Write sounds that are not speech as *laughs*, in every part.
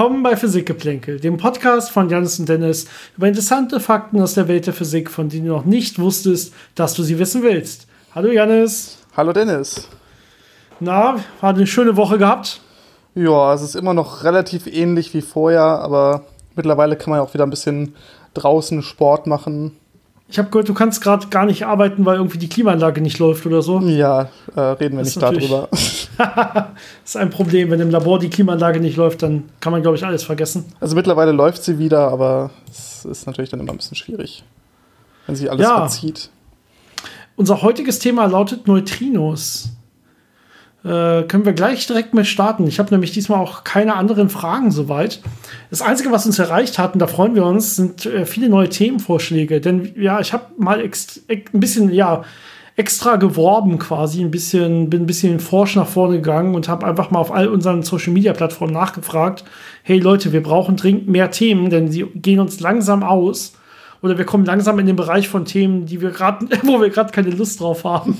Willkommen bei Physikgeplänkel, dem Podcast von Janis und Dennis über interessante Fakten aus der Welt der Physik, von denen du noch nicht wusstest, dass du sie wissen willst. Hallo Janis. Hallo Dennis. Na, hat eine schöne Woche gehabt? Ja, es ist immer noch relativ ähnlich wie vorher, aber mittlerweile kann man ja auch wieder ein bisschen draußen Sport machen. Ich habe gehört, du kannst gerade gar nicht arbeiten, weil irgendwie die Klimaanlage nicht läuft oder so. Ja, äh, reden wir das nicht darüber. das *laughs* ist ein Problem. Wenn im Labor die Klimaanlage nicht läuft, dann kann man, glaube ich, alles vergessen. Also mittlerweile läuft sie wieder, aber es ist natürlich dann immer ein bisschen schwierig, wenn sich alles ja. verzieht. Unser heutiges Thema lautet Neutrinos. Äh, können wir gleich direkt mit starten. Ich habe nämlich diesmal auch keine anderen Fragen soweit. Das Einzige, was uns erreicht hat, und da freuen wir uns, sind äh, viele neue Themenvorschläge. Denn ja, ich habe mal ein bisschen, ja, extra geworben quasi, ein bisschen, bin ein bisschen forsch nach vorne gegangen und habe einfach mal auf all unseren Social Media Plattformen nachgefragt: Hey Leute, wir brauchen dringend mehr Themen, denn sie gehen uns langsam aus. Oder wir kommen langsam in den Bereich von Themen, die wir gerade, *laughs* wo wir gerade keine Lust drauf haben.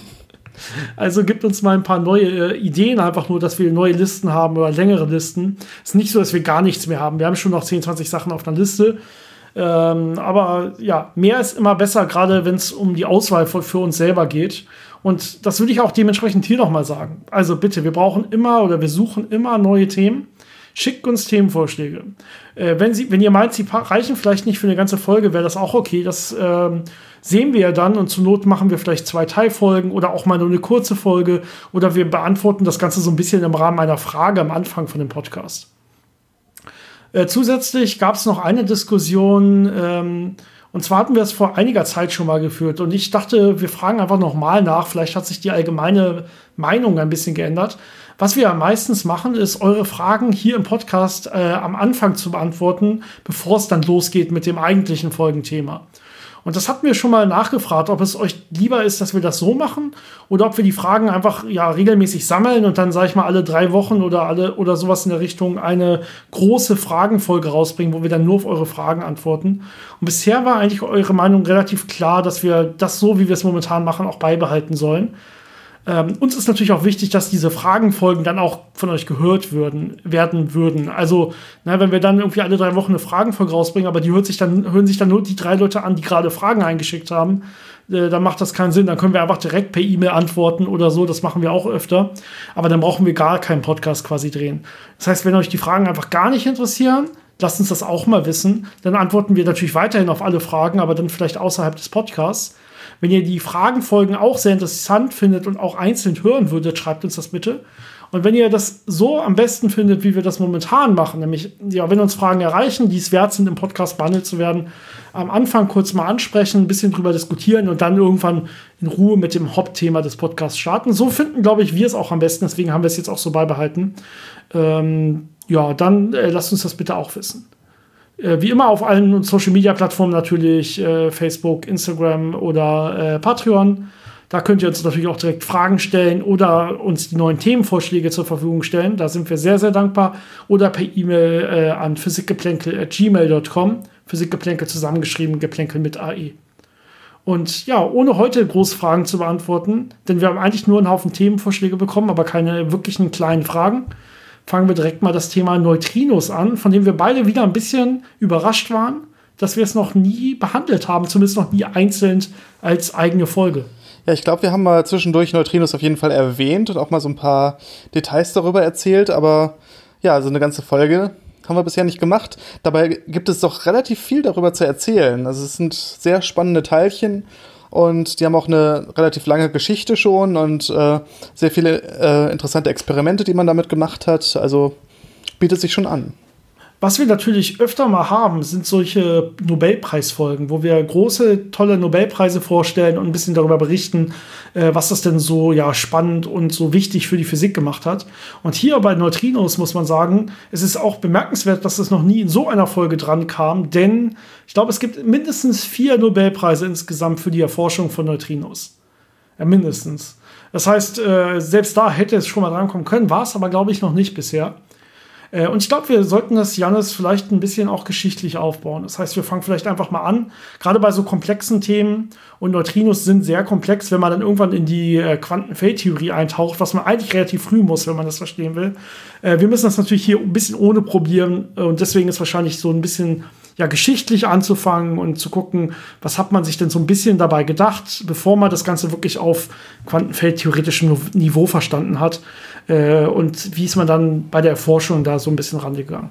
Also gibt uns mal ein paar neue äh, Ideen, einfach nur, dass wir neue Listen haben oder längere Listen. Es ist nicht so, dass wir gar nichts mehr haben. Wir haben schon noch 10, 20 Sachen auf einer Liste. Ähm, aber ja, mehr ist immer besser, gerade wenn es um die Auswahl für, für uns selber geht. Und das würde ich auch dementsprechend hier nochmal sagen. Also bitte, wir brauchen immer oder wir suchen immer neue Themen. Schickt uns Themenvorschläge. Äh, wenn, Sie, wenn ihr meint, sie reichen vielleicht nicht für eine ganze Folge, wäre das auch okay. Das ähm, sehen wir ja dann und zur Not machen wir vielleicht zwei Teilfolgen oder auch mal nur eine kurze Folge oder wir beantworten das Ganze so ein bisschen im Rahmen einer Frage am Anfang von dem Podcast. Äh, zusätzlich gab es noch eine Diskussion, ähm, und zwar hatten wir es vor einiger Zeit schon mal geführt. Und ich dachte, wir fragen einfach nochmal nach. Vielleicht hat sich die allgemeine Meinung ein bisschen geändert. Was wir meistens machen, ist, eure Fragen hier im Podcast äh, am Anfang zu beantworten, bevor es dann losgeht mit dem eigentlichen Folgenthema. Und das hatten wir schon mal nachgefragt, ob es euch lieber ist, dass wir das so machen oder ob wir die Fragen einfach ja regelmäßig sammeln und dann, sage ich mal, alle drei Wochen oder alle oder sowas in der Richtung eine große Fragenfolge rausbringen, wo wir dann nur auf eure Fragen antworten. Und bisher war eigentlich eure Meinung relativ klar, dass wir das so, wie wir es momentan machen, auch beibehalten sollen. Ähm, uns ist natürlich auch wichtig, dass diese Fragenfolgen dann auch von euch gehört würden, werden würden. Also, na, wenn wir dann irgendwie alle drei Wochen eine Fragenfolge rausbringen, aber die hört sich dann, hören sich dann nur die drei Leute an, die gerade Fragen eingeschickt haben, äh, dann macht das keinen Sinn. Dann können wir einfach direkt per E-Mail antworten oder so. Das machen wir auch öfter. Aber dann brauchen wir gar keinen Podcast quasi drehen. Das heißt, wenn euch die Fragen einfach gar nicht interessieren, lasst uns das auch mal wissen. Dann antworten wir natürlich weiterhin auf alle Fragen, aber dann vielleicht außerhalb des Podcasts. Wenn ihr die Fragenfolgen auch sehr interessant findet und auch einzeln hören würdet, schreibt uns das bitte. Und wenn ihr das so am besten findet, wie wir das momentan machen, nämlich, ja, wenn uns Fragen erreichen, die es wert sind, im Podcast behandelt zu werden, am Anfang kurz mal ansprechen, ein bisschen drüber diskutieren und dann irgendwann in Ruhe mit dem Hauptthema des Podcasts starten. So finden, glaube ich, wir es auch am besten. Deswegen haben wir es jetzt auch so beibehalten. Ähm, ja, dann äh, lasst uns das bitte auch wissen. Äh, wie immer auf allen Social Media Plattformen natürlich, äh, Facebook, Instagram oder äh, Patreon. Da könnt ihr uns natürlich auch direkt Fragen stellen oder uns die neuen Themenvorschläge zur Verfügung stellen. Da sind wir sehr, sehr dankbar. Oder per E-Mail äh, an physikgeplänkel.gmail.com. Physikgeplänkel zusammengeschrieben, Geplänkel mit AE. Und ja, ohne heute große Fragen zu beantworten, denn wir haben eigentlich nur einen Haufen Themenvorschläge bekommen, aber keine wirklichen kleinen Fragen fangen wir direkt mal das Thema Neutrinos an, von dem wir beide wieder ein bisschen überrascht waren, dass wir es noch nie behandelt haben, zumindest noch nie einzeln als eigene Folge. Ja, ich glaube, wir haben mal zwischendurch Neutrinos auf jeden Fall erwähnt und auch mal so ein paar Details darüber erzählt, aber ja, also eine ganze Folge haben wir bisher nicht gemacht. Dabei gibt es doch relativ viel darüber zu erzählen. Also es sind sehr spannende Teilchen und die haben auch eine relativ lange Geschichte schon und äh, sehr viele äh, interessante Experimente, die man damit gemacht hat. Also bietet sich schon an. Was wir natürlich öfter mal haben, sind solche Nobelpreisfolgen, wo wir große, tolle Nobelpreise vorstellen und ein bisschen darüber berichten, äh, was das denn so ja spannend und so wichtig für die Physik gemacht hat. Und hier bei Neutrinos muss man sagen, es ist auch bemerkenswert, dass es noch nie in so einer Folge dran kam, denn ich glaube, es gibt mindestens vier Nobelpreise insgesamt für die Erforschung von Neutrinos. Ja, mindestens. Das heißt, äh, selbst da hätte es schon mal drankommen können, war es aber, glaube ich, noch nicht bisher. Äh, und ich glaube, wir sollten das, Janis, vielleicht ein bisschen auch geschichtlich aufbauen. Das heißt, wir fangen vielleicht einfach mal an, gerade bei so komplexen Themen. Und Neutrinos sind sehr komplex, wenn man dann irgendwann in die äh, Quantenfeldtheorie eintaucht, was man eigentlich relativ früh muss, wenn man das verstehen will. Äh, wir müssen das natürlich hier ein bisschen ohne probieren. Und deswegen ist wahrscheinlich so ein bisschen ja, geschichtlich anzufangen und zu gucken, was hat man sich denn so ein bisschen dabei gedacht, bevor man das Ganze wirklich auf quantenfeldtheoretischem Niveau verstanden hat. Äh, und wie ist man dann bei der Erforschung da so ein bisschen rangegangen?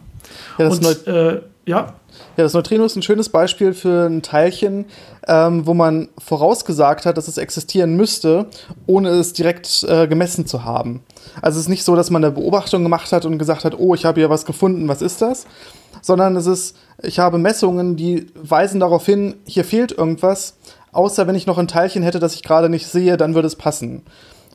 Ja, das und, äh, ja. Ja, das Neutrino ist ein schönes Beispiel für ein Teilchen, ähm, wo man vorausgesagt hat, dass es existieren müsste, ohne es direkt äh, gemessen zu haben. Also es ist nicht so, dass man eine Beobachtung gemacht hat und gesagt hat, oh, ich habe hier was gefunden, was ist das? Sondern es ist, ich habe Messungen, die weisen darauf hin, hier fehlt irgendwas, außer wenn ich noch ein Teilchen hätte, das ich gerade nicht sehe, dann würde es passen.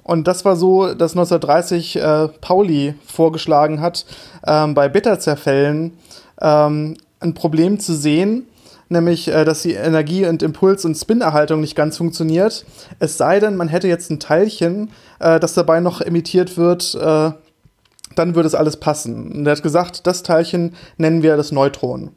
Und das war so, dass 1930 äh, Pauli vorgeschlagen hat, ähm, bei Bitterzerfällen ähm, ein Problem zu sehen, nämlich, äh, dass die Energie- und Impuls- und Spinerhaltung nicht ganz funktioniert. Es sei denn, man hätte jetzt ein Teilchen, äh, das dabei noch emittiert wird, äh, dann würde es alles passen. Und er hat gesagt, das Teilchen nennen wir das Neutron.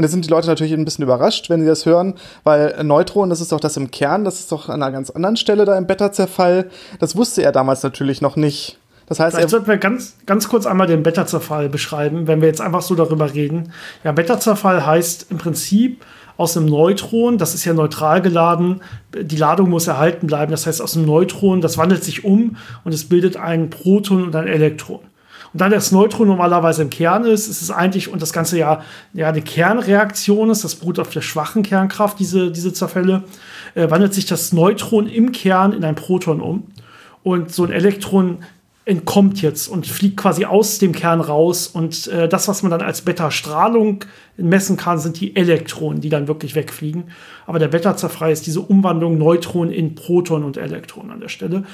Und jetzt sind die Leute natürlich ein bisschen überrascht, wenn sie das hören, weil Neutron, das ist doch das im Kern, das ist doch an einer ganz anderen Stelle da im Beta-Zerfall. Das wusste er damals natürlich noch nicht. Das heißt, Vielleicht sollten wir ganz, ganz kurz einmal den Beta-Zerfall beschreiben, wenn wir jetzt einfach so darüber reden. Ja, Beta-Zerfall heißt im Prinzip aus einem Neutron, das ist ja neutral geladen, die Ladung muss erhalten bleiben. Das heißt, aus einem Neutron, das wandelt sich um und es bildet ein Proton und ein Elektron. Und da das Neutron normalerweise im Kern ist, ist es eigentlich, und das Ganze ja, ja eine Kernreaktion ist, das beruht auf der schwachen Kernkraft, diese, diese Zerfälle, äh, wandelt sich das Neutron im Kern in ein Proton um. Und so ein Elektron entkommt jetzt und fliegt quasi aus dem Kern raus. Und äh, das, was man dann als Beta-Strahlung messen kann, sind die Elektronen, die dann wirklich wegfliegen. Aber der Beta-Zerfall ist diese Umwandlung Neutron in Proton und Elektron an der Stelle.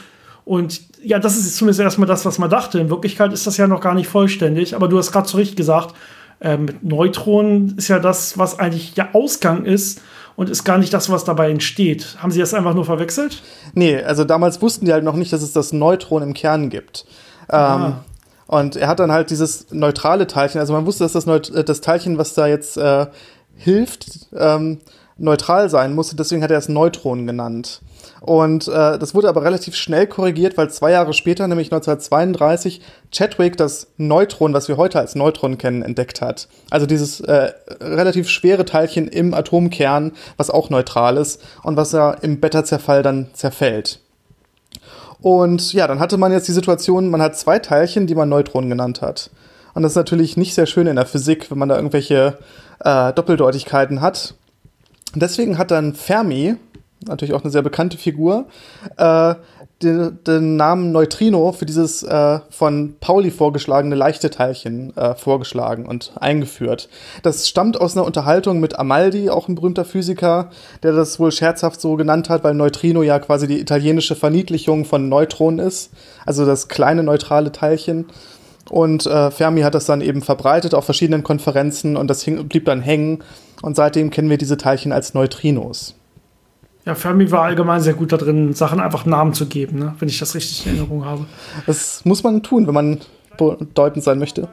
Und ja, das ist zumindest erstmal das, was man dachte. In Wirklichkeit ist das ja noch gar nicht vollständig, aber du hast gerade zu Recht gesagt, äh, mit Neutronen ist ja das, was eigentlich der Ausgang ist und ist gar nicht das, was dabei entsteht. Haben Sie das einfach nur verwechselt? Nee, also damals wussten die halt noch nicht, dass es das Neutron im Kern gibt. Ähm, und er hat dann halt dieses neutrale Teilchen, also man wusste, dass das, Neut das Teilchen, was da jetzt äh, hilft, ähm, neutral sein musste, deswegen hat er es Neutron genannt. Und äh, das wurde aber relativ schnell korrigiert, weil zwei Jahre später, nämlich 1932, Chadwick das Neutron, was wir heute als Neutron kennen, entdeckt hat. Also dieses äh, relativ schwere Teilchen im Atomkern, was auch neutral ist und was ja im Beta-Zerfall dann zerfällt. Und ja, dann hatte man jetzt die Situation, man hat zwei Teilchen, die man Neutronen genannt hat. Und das ist natürlich nicht sehr schön in der Physik, wenn man da irgendwelche äh, Doppeldeutigkeiten hat. deswegen hat dann Fermi, natürlich auch eine sehr bekannte Figur, äh, den, den, Namen Neutrino für dieses äh, von Pauli vorgeschlagene leichte Teilchen äh, vorgeschlagen und eingeführt. Das stammt aus einer Unterhaltung mit Amaldi, auch ein berühmter Physiker, der das wohl scherzhaft so genannt hat, weil Neutrino ja quasi die italienische Verniedlichung von Neutron ist, also das kleine neutrale Teilchen. Und äh, Fermi hat das dann eben verbreitet auf verschiedenen Konferenzen und das hing, blieb dann hängen. Und seitdem kennen wir diese Teilchen als Neutrinos. Ja, Fermi war allgemein sehr gut da drin, Sachen einfach Namen zu geben, ne? wenn ich das richtig in Erinnerung habe. Das muss man tun, wenn man bedeutend sein möchte.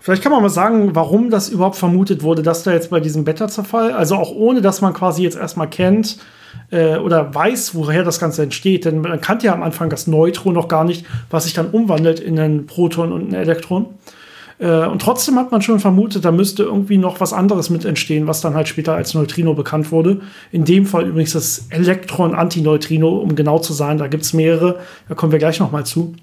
Vielleicht kann man mal sagen, warum das überhaupt vermutet wurde, dass da jetzt bei diesem Beta-Zerfall, also auch ohne, dass man quasi jetzt erstmal kennt äh, oder weiß, woher das Ganze entsteht. Denn man kannte ja am Anfang das Neutron noch gar nicht, was sich dann umwandelt in ein Proton und ein Elektron. Äh, und trotzdem hat man schon vermutet, da müsste irgendwie noch was anderes mit entstehen, was dann halt später als Neutrino bekannt wurde. In dem Fall übrigens das Elektron-Antineutrino, um genau zu sein. Da gibt es mehrere, da kommen wir gleich noch mal zu.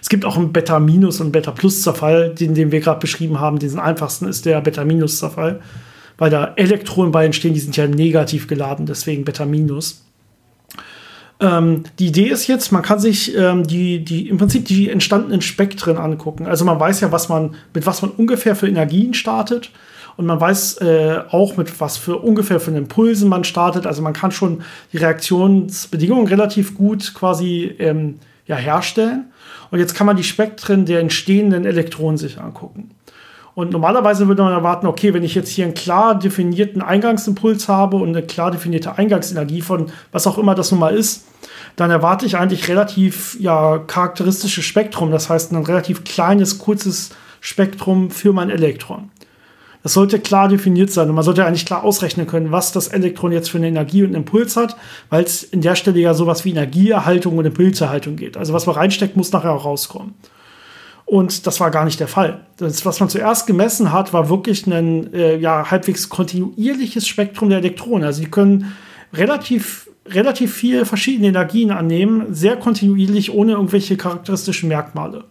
Es gibt auch einen Beta-Minus- und Beta-Plus-Zerfall, den, den wir gerade beschrieben haben. Diesen einfachsten ist der Beta-Minus-Zerfall, weil da Elektronen bei entstehen, die sind ja negativ geladen, deswegen Beta-Minus. Ähm, die Idee ist jetzt, man kann sich ähm, die, die, im Prinzip die entstandenen Spektren angucken. Also man weiß ja, was man, mit was man ungefähr für Energien startet. Und man weiß äh, auch, mit was für ungefähr für Impulsen man startet. Also man kann schon die Reaktionsbedingungen relativ gut quasi ähm, ja, herstellen. Und jetzt kann man die Spektren der entstehenden Elektronen sich angucken. Und normalerweise würde man erwarten, okay, wenn ich jetzt hier einen klar definierten Eingangsimpuls habe und eine klar definierte Eingangsenergie von was auch immer das nun mal ist, dann erwarte ich eigentlich relativ ja, charakteristisches Spektrum. Das heißt, ein relativ kleines, kurzes Spektrum für mein Elektron. Das sollte klar definiert sein und man sollte eigentlich klar ausrechnen können, was das Elektron jetzt für eine Energie und einen Impuls hat, weil es in der Stelle ja sowas wie Energieerhaltung und Impulserhaltung geht. Also was man reinsteckt, muss nachher auch rauskommen. Und das war gar nicht der Fall. Das, was man zuerst gemessen hat, war wirklich ein äh, ja, halbwegs kontinuierliches Spektrum der Elektronen. Also die können relativ, relativ viel verschiedene Energien annehmen, sehr kontinuierlich, ohne irgendwelche charakteristischen Merkmale.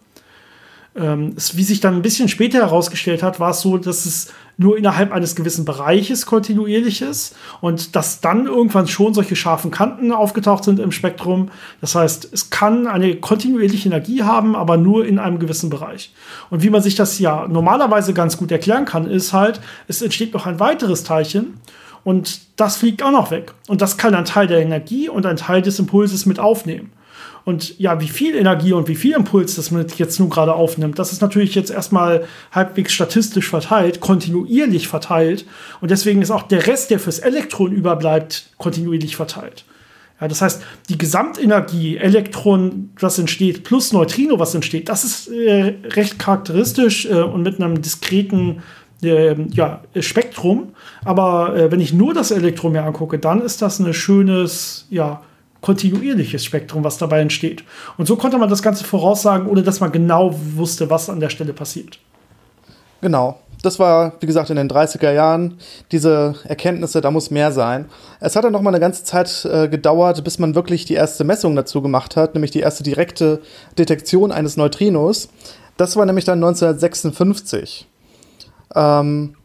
Ähm, wie sich dann ein bisschen später herausgestellt hat, war es so, dass es nur innerhalb eines gewissen Bereiches kontinuierlich ist und dass dann irgendwann schon solche scharfen Kanten aufgetaucht sind im Spektrum. Das heißt, es kann eine kontinuierliche Energie haben, aber nur in einem gewissen Bereich. Und wie man sich das ja normalerweise ganz gut erklären kann, ist halt, es entsteht noch ein weiteres Teilchen und das fliegt auch noch weg. Und das kann ein Teil der Energie und ein Teil des Impulses mit aufnehmen. Und ja, wie viel Energie und wie viel Impuls das man jetzt nun gerade aufnimmt, das ist natürlich jetzt erstmal halbwegs statistisch verteilt, kontinuierlich verteilt. Und deswegen ist auch der Rest, der fürs Elektron überbleibt, kontinuierlich verteilt. Ja, das heißt, die Gesamtenergie, Elektron, was entsteht, plus Neutrino, was entsteht, das ist äh, recht charakteristisch äh, und mit einem diskreten äh, ja, Spektrum. Aber äh, wenn ich nur das Elektron mir angucke, dann ist das ein schönes, ja, kontinuierliches Spektrum, was dabei entsteht. Und so konnte man das Ganze voraussagen, ohne dass man genau wusste, was an der Stelle passiert. Genau. Das war, wie gesagt, in den 30er Jahren diese Erkenntnisse, da muss mehr sein. Es hat dann noch mal eine ganze Zeit äh, gedauert, bis man wirklich die erste Messung dazu gemacht hat, nämlich die erste direkte Detektion eines Neutrinos. Das war nämlich dann 1956. Ähm,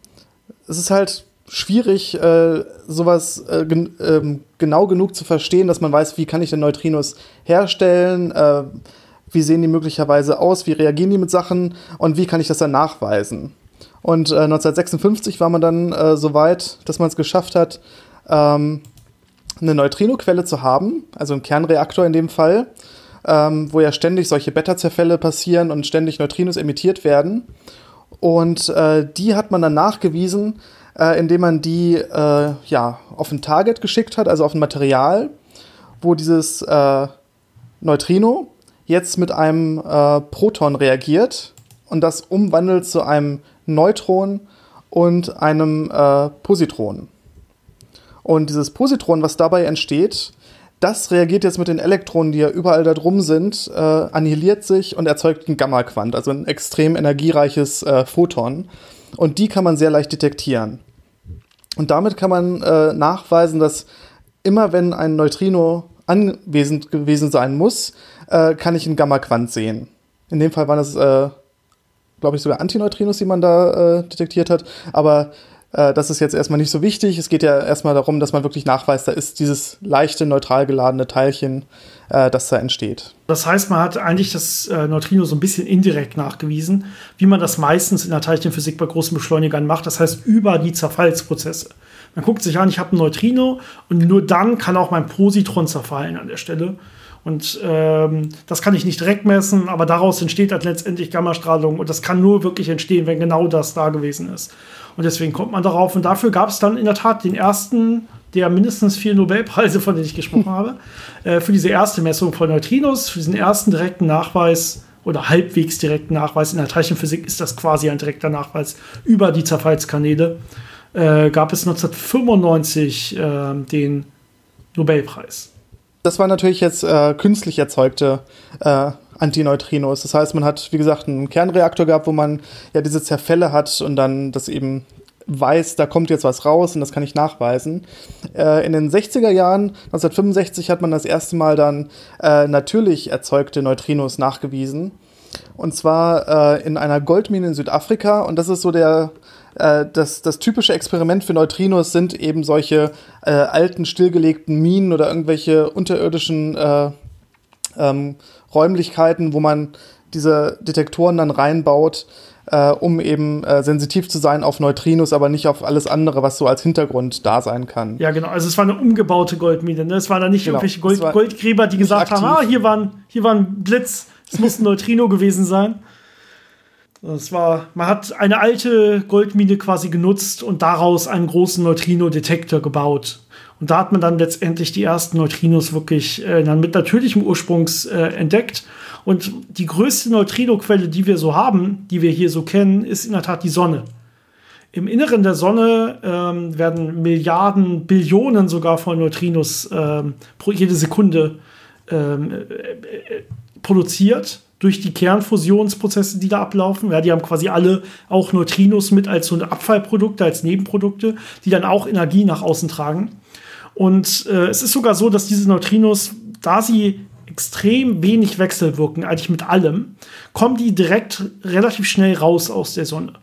es ist halt schwierig, äh, sowas äh, gen ähm, genau genug zu verstehen, dass man weiß, wie kann ich denn Neutrinos herstellen, äh, wie sehen die möglicherweise aus, wie reagieren die mit Sachen und wie kann ich das dann nachweisen. Und 1956 äh, war man dann äh, so weit, dass man es geschafft hat, ähm, eine Neutrinoquelle zu haben, also einen Kernreaktor in dem Fall, ähm, wo ja ständig solche Beta-Zerfälle passieren und ständig Neutrinos emittiert werden. Und äh, die hat man dann nachgewiesen, äh, indem man die äh, ja, auf ein Target geschickt hat, also auf ein Material, wo dieses äh, Neutrino jetzt mit einem äh, Proton reagiert und das umwandelt zu einem Neutron und einem äh, Positron. Und dieses Positron, was dabei entsteht, das reagiert jetzt mit den Elektronen, die ja überall da drum sind, äh, annihiliert sich und erzeugt ein Gamma-Quant, also ein extrem energiereiches äh, Photon. Und die kann man sehr leicht detektieren. Und damit kann man äh, nachweisen, dass immer wenn ein Neutrino anwesend gewesen sein muss, äh, kann ich einen Gamma-Quant sehen. In dem Fall waren es, äh, glaube ich, sogar Antineutrinos, die man da äh, detektiert hat. Aber äh, das ist jetzt erstmal nicht so wichtig. Es geht ja erstmal darum, dass man wirklich nachweist, da ist dieses leichte, neutral geladene Teilchen, äh, das da entsteht. Das heißt, man hat eigentlich das äh, Neutrino so ein bisschen indirekt nachgewiesen, wie man das meistens in der Teilchenphysik bei großen Beschleunigern macht. Das heißt, über die Zerfallsprozesse. Man guckt sich an, ich habe ein Neutrino und nur dann kann auch mein Positron zerfallen an der Stelle. Und ähm, das kann ich nicht direkt messen, aber daraus entsteht dann letztendlich Gammastrahlung und das kann nur wirklich entstehen, wenn genau das da gewesen ist. Und deswegen kommt man darauf. Und dafür gab es dann in der Tat den ersten der mindestens vier Nobelpreise, von denen ich gesprochen habe, *laughs* äh, für diese erste Messung von Neutrinos, für diesen ersten direkten Nachweis oder halbwegs direkten Nachweis in der Teilchenphysik ist das quasi ein direkter Nachweis über die Zerfallskanäle, äh, gab es 1995 äh, den Nobelpreis. Das war natürlich jetzt äh, künstlich erzeugte äh, Antineutrinos. Das heißt, man hat, wie gesagt, einen Kernreaktor gehabt, wo man ja diese Zerfälle hat und dann das eben weiß, da kommt jetzt was raus und das kann ich nachweisen. Äh, in den 60er Jahren, 1965, hat man das erste Mal dann äh, natürlich erzeugte Neutrinos nachgewiesen. Und zwar äh, in einer Goldmine in Südafrika. Und das ist so der, äh, das, das typische Experiment für Neutrinos sind eben solche äh, alten, stillgelegten Minen oder irgendwelche unterirdischen äh, ähm, Räumlichkeiten, wo man diese Detektoren dann reinbaut, äh, um eben äh, sensitiv zu sein auf Neutrinos, aber nicht auf alles andere, was so als Hintergrund da sein kann. Ja, genau. Also es war eine umgebaute Goldmine. Ne? Es waren da nicht genau. irgendwelche Gold Goldgräber, die gesagt aktiv. haben, ah, hier war, ein, hier war ein Blitz, es muss ein Neutrino gewesen sein. Es war, man hat eine alte Goldmine quasi genutzt und daraus einen großen Neutrino-Detektor gebaut. Und da hat man dann letztendlich die ersten Neutrinos wirklich äh, dann mit natürlichem Ursprungs äh, entdeckt. Und die größte Neutrino-Quelle, die wir so haben, die wir hier so kennen, ist in der Tat die Sonne. Im Inneren der Sonne ähm, werden Milliarden, Billionen sogar von Neutrinos ähm, pro jede Sekunde ähm, äh, äh, produziert durch die Kernfusionsprozesse, die da ablaufen. Ja, die haben quasi alle auch Neutrinos mit als so Abfallprodukte, als Nebenprodukte, die dann auch Energie nach außen tragen. Und äh, es ist sogar so, dass diese Neutrinos, da sie extrem wenig wechselwirken, eigentlich mit allem, kommen die direkt relativ schnell raus aus der Sonne.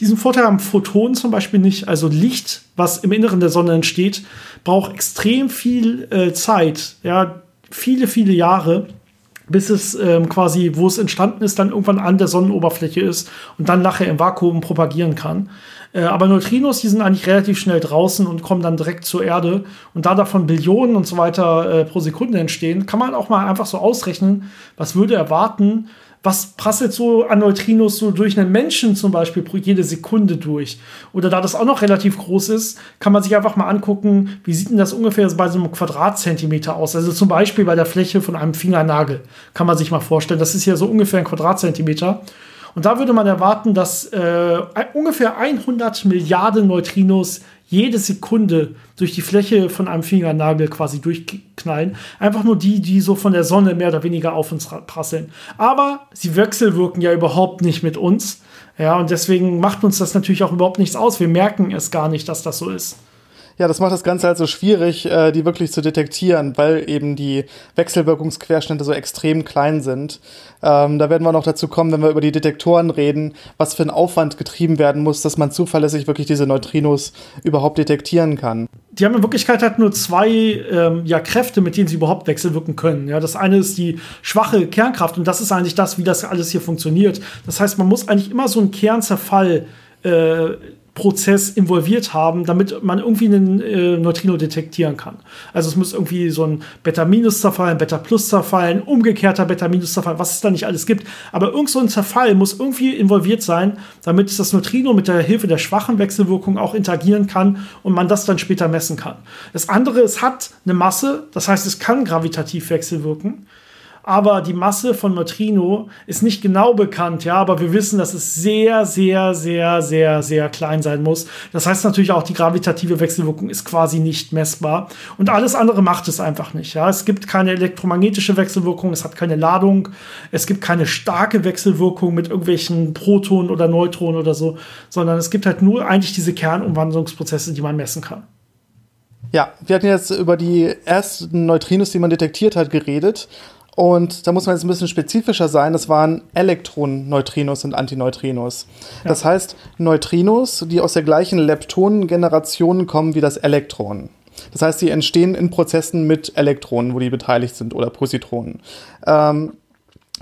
Diesen Vorteil haben Photonen zum Beispiel nicht. Also Licht, was im Inneren der Sonne entsteht, braucht extrem viel äh, Zeit, ja, viele, viele Jahre, bis es ähm, quasi, wo es entstanden ist, dann irgendwann an der Sonnenoberfläche ist und dann nachher im Vakuum propagieren kann. Äh, aber Neutrinos, die sind eigentlich relativ schnell draußen und kommen dann direkt zur Erde. Und da davon Billionen und so weiter äh, pro Sekunde entstehen, kann man auch mal einfach so ausrechnen, was würde erwarten, was prasselt so an Neutrinos so durch einen Menschen zum Beispiel pro jede Sekunde durch? Oder da das auch noch relativ groß ist, kann man sich einfach mal angucken, wie sieht denn das ungefähr bei so einem Quadratzentimeter aus? Also zum Beispiel bei der Fläche von einem Fingernagel kann man sich mal vorstellen. Das ist ja so ungefähr ein Quadratzentimeter. Und da würde man erwarten, dass äh, ungefähr 100 Milliarden Neutrinos jede Sekunde durch die Fläche von einem Fingernagel quasi durchknallen. Einfach nur die, die so von der Sonne mehr oder weniger auf uns prasseln. Aber sie wechselwirken ja überhaupt nicht mit uns. Ja, und deswegen macht uns das natürlich auch überhaupt nichts aus. Wir merken es gar nicht, dass das so ist. Ja, das macht das Ganze halt so schwierig, äh, die wirklich zu detektieren, weil eben die Wechselwirkungsquerschnitte so extrem klein sind. Ähm, da werden wir noch dazu kommen, wenn wir über die Detektoren reden, was für ein Aufwand getrieben werden muss, dass man zuverlässig wirklich diese Neutrinos überhaupt detektieren kann. Die haben in Wirklichkeit halt nur zwei ähm, ja, Kräfte, mit denen sie überhaupt wechselwirken können. Ja, das eine ist die schwache Kernkraft und das ist eigentlich das, wie das alles hier funktioniert. Das heißt, man muss eigentlich immer so einen Kernzerfall äh, Prozess involviert haben, damit man irgendwie einen äh, Neutrino detektieren kann. Also es muss irgendwie so ein Beta-Minus zerfallen, Beta-Plus zerfallen, umgekehrter Beta-Minus zerfallen, was es da nicht alles gibt. Aber irgend so ein Zerfall muss irgendwie involviert sein, damit das Neutrino mit der Hilfe der schwachen Wechselwirkung auch interagieren kann und man das dann später messen kann. Das andere, es hat eine Masse, das heißt, es kann gravitativ wechselwirken aber die Masse von Neutrino ist nicht genau bekannt, ja, aber wir wissen, dass es sehr, sehr, sehr, sehr, sehr klein sein muss. Das heißt natürlich auch, die gravitative Wechselwirkung ist quasi nicht messbar und alles andere macht es einfach nicht, ja. Es gibt keine elektromagnetische Wechselwirkung, es hat keine Ladung, es gibt keine starke Wechselwirkung mit irgendwelchen Protonen oder Neutronen oder so, sondern es gibt halt nur eigentlich diese Kernumwandlungsprozesse, die man messen kann. Ja, wir hatten jetzt über die ersten Neutrinos, die man detektiert hat, geredet. Und da muss man jetzt ein bisschen spezifischer sein. Das waren Elektronenneutrinos und Antineutrinos. Ja. Das heißt, Neutrinos, die aus der gleichen Leptonengeneration kommen wie das Elektron. Das heißt, sie entstehen in Prozessen mit Elektronen, wo die beteiligt sind, oder Positronen. Ähm,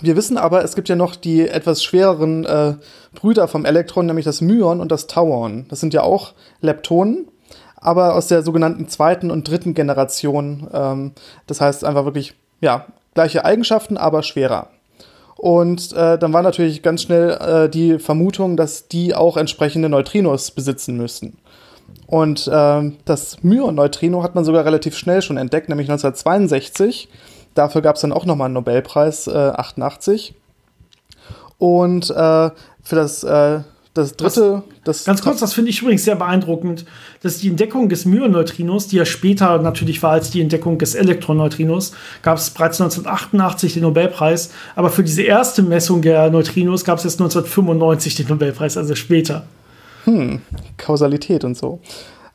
wir wissen aber, es gibt ja noch die etwas schwereren äh, Brüder vom Elektron, nämlich das Myon und das Tauon. Das sind ja auch Leptonen, aber aus der sogenannten zweiten und dritten Generation. Ähm, das heißt einfach wirklich, ja, gleiche Eigenschaften, aber schwerer. Und äh, dann war natürlich ganz schnell äh, die Vermutung, dass die auch entsprechende Neutrinos besitzen müssten. Und äh, das Myon-Neutrino hat man sogar relativ schnell schon entdeckt, nämlich 1962. Dafür gab es dann auch nochmal einen Nobelpreis, äh, 88. Und äh, für das äh, das dritte, das. Ganz kurz, das finde ich übrigens sehr beeindruckend, dass die Entdeckung des Myoneutrinos, die ja später natürlich war als die Entdeckung des Elektroneutrinos, gab es bereits 1988 den Nobelpreis, aber für diese erste Messung der Neutrinos gab es erst 1995 den Nobelpreis, also später. Hm, Kausalität und so.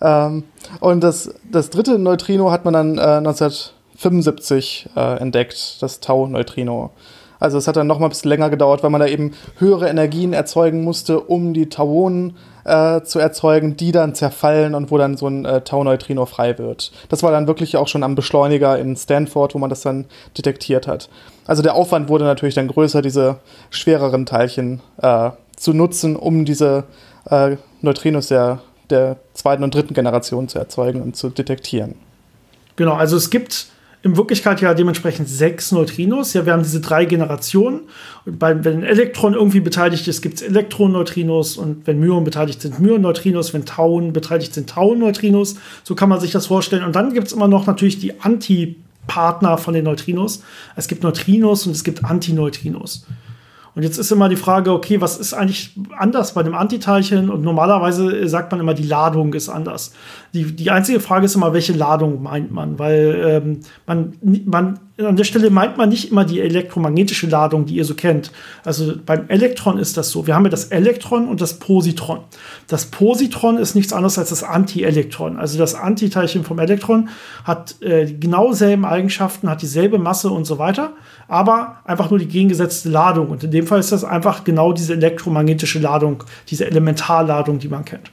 Ähm, und das, das dritte Neutrino hat man dann äh, 1975 äh, entdeckt, das Tau-Neutrino. Also es hat dann noch mal ein bisschen länger gedauert, weil man da eben höhere Energien erzeugen musste, um die Tauonen äh, zu erzeugen, die dann zerfallen und wo dann so ein äh, Tau-Neutrino frei wird. Das war dann wirklich auch schon am Beschleuniger in Stanford, wo man das dann detektiert hat. Also der Aufwand wurde natürlich dann größer, diese schwereren Teilchen äh, zu nutzen, um diese äh, Neutrinos der, der zweiten und dritten Generation zu erzeugen und zu detektieren. Genau, also es gibt in Wirklichkeit ja dementsprechend sechs Neutrinos. Ja, wir haben diese drei Generationen. Und bei, wenn ein Elektron irgendwie beteiligt ist, gibt es Elektroneutrinos und wenn Myon beteiligt sind, Myonneutrinos, wenn Tauen beteiligt sind, Tauenneutrinos. So kann man sich das vorstellen. Und dann gibt es immer noch natürlich die Anti- Partner von den Neutrinos. Es gibt Neutrinos und es gibt Antineutrinos. Und jetzt ist immer die Frage, okay, was ist eigentlich anders bei dem Antiteilchen? Und normalerweise sagt man immer, die Ladung ist anders. Die, die einzige Frage ist immer, welche Ladung meint man? Weil ähm, man, man an der Stelle meint man nicht immer die elektromagnetische Ladung, die ihr so kennt. Also beim Elektron ist das so. Wir haben ja das Elektron und das Positron. Das Positron ist nichts anderes als das Antielektron. Also das Antiteilchen vom Elektron hat äh, genau dieselben Eigenschaften, hat dieselbe Masse und so weiter, aber einfach nur die gegengesetzte Ladung. Und in dem Fall ist das einfach genau diese elektromagnetische Ladung, diese Elementarladung, die man kennt.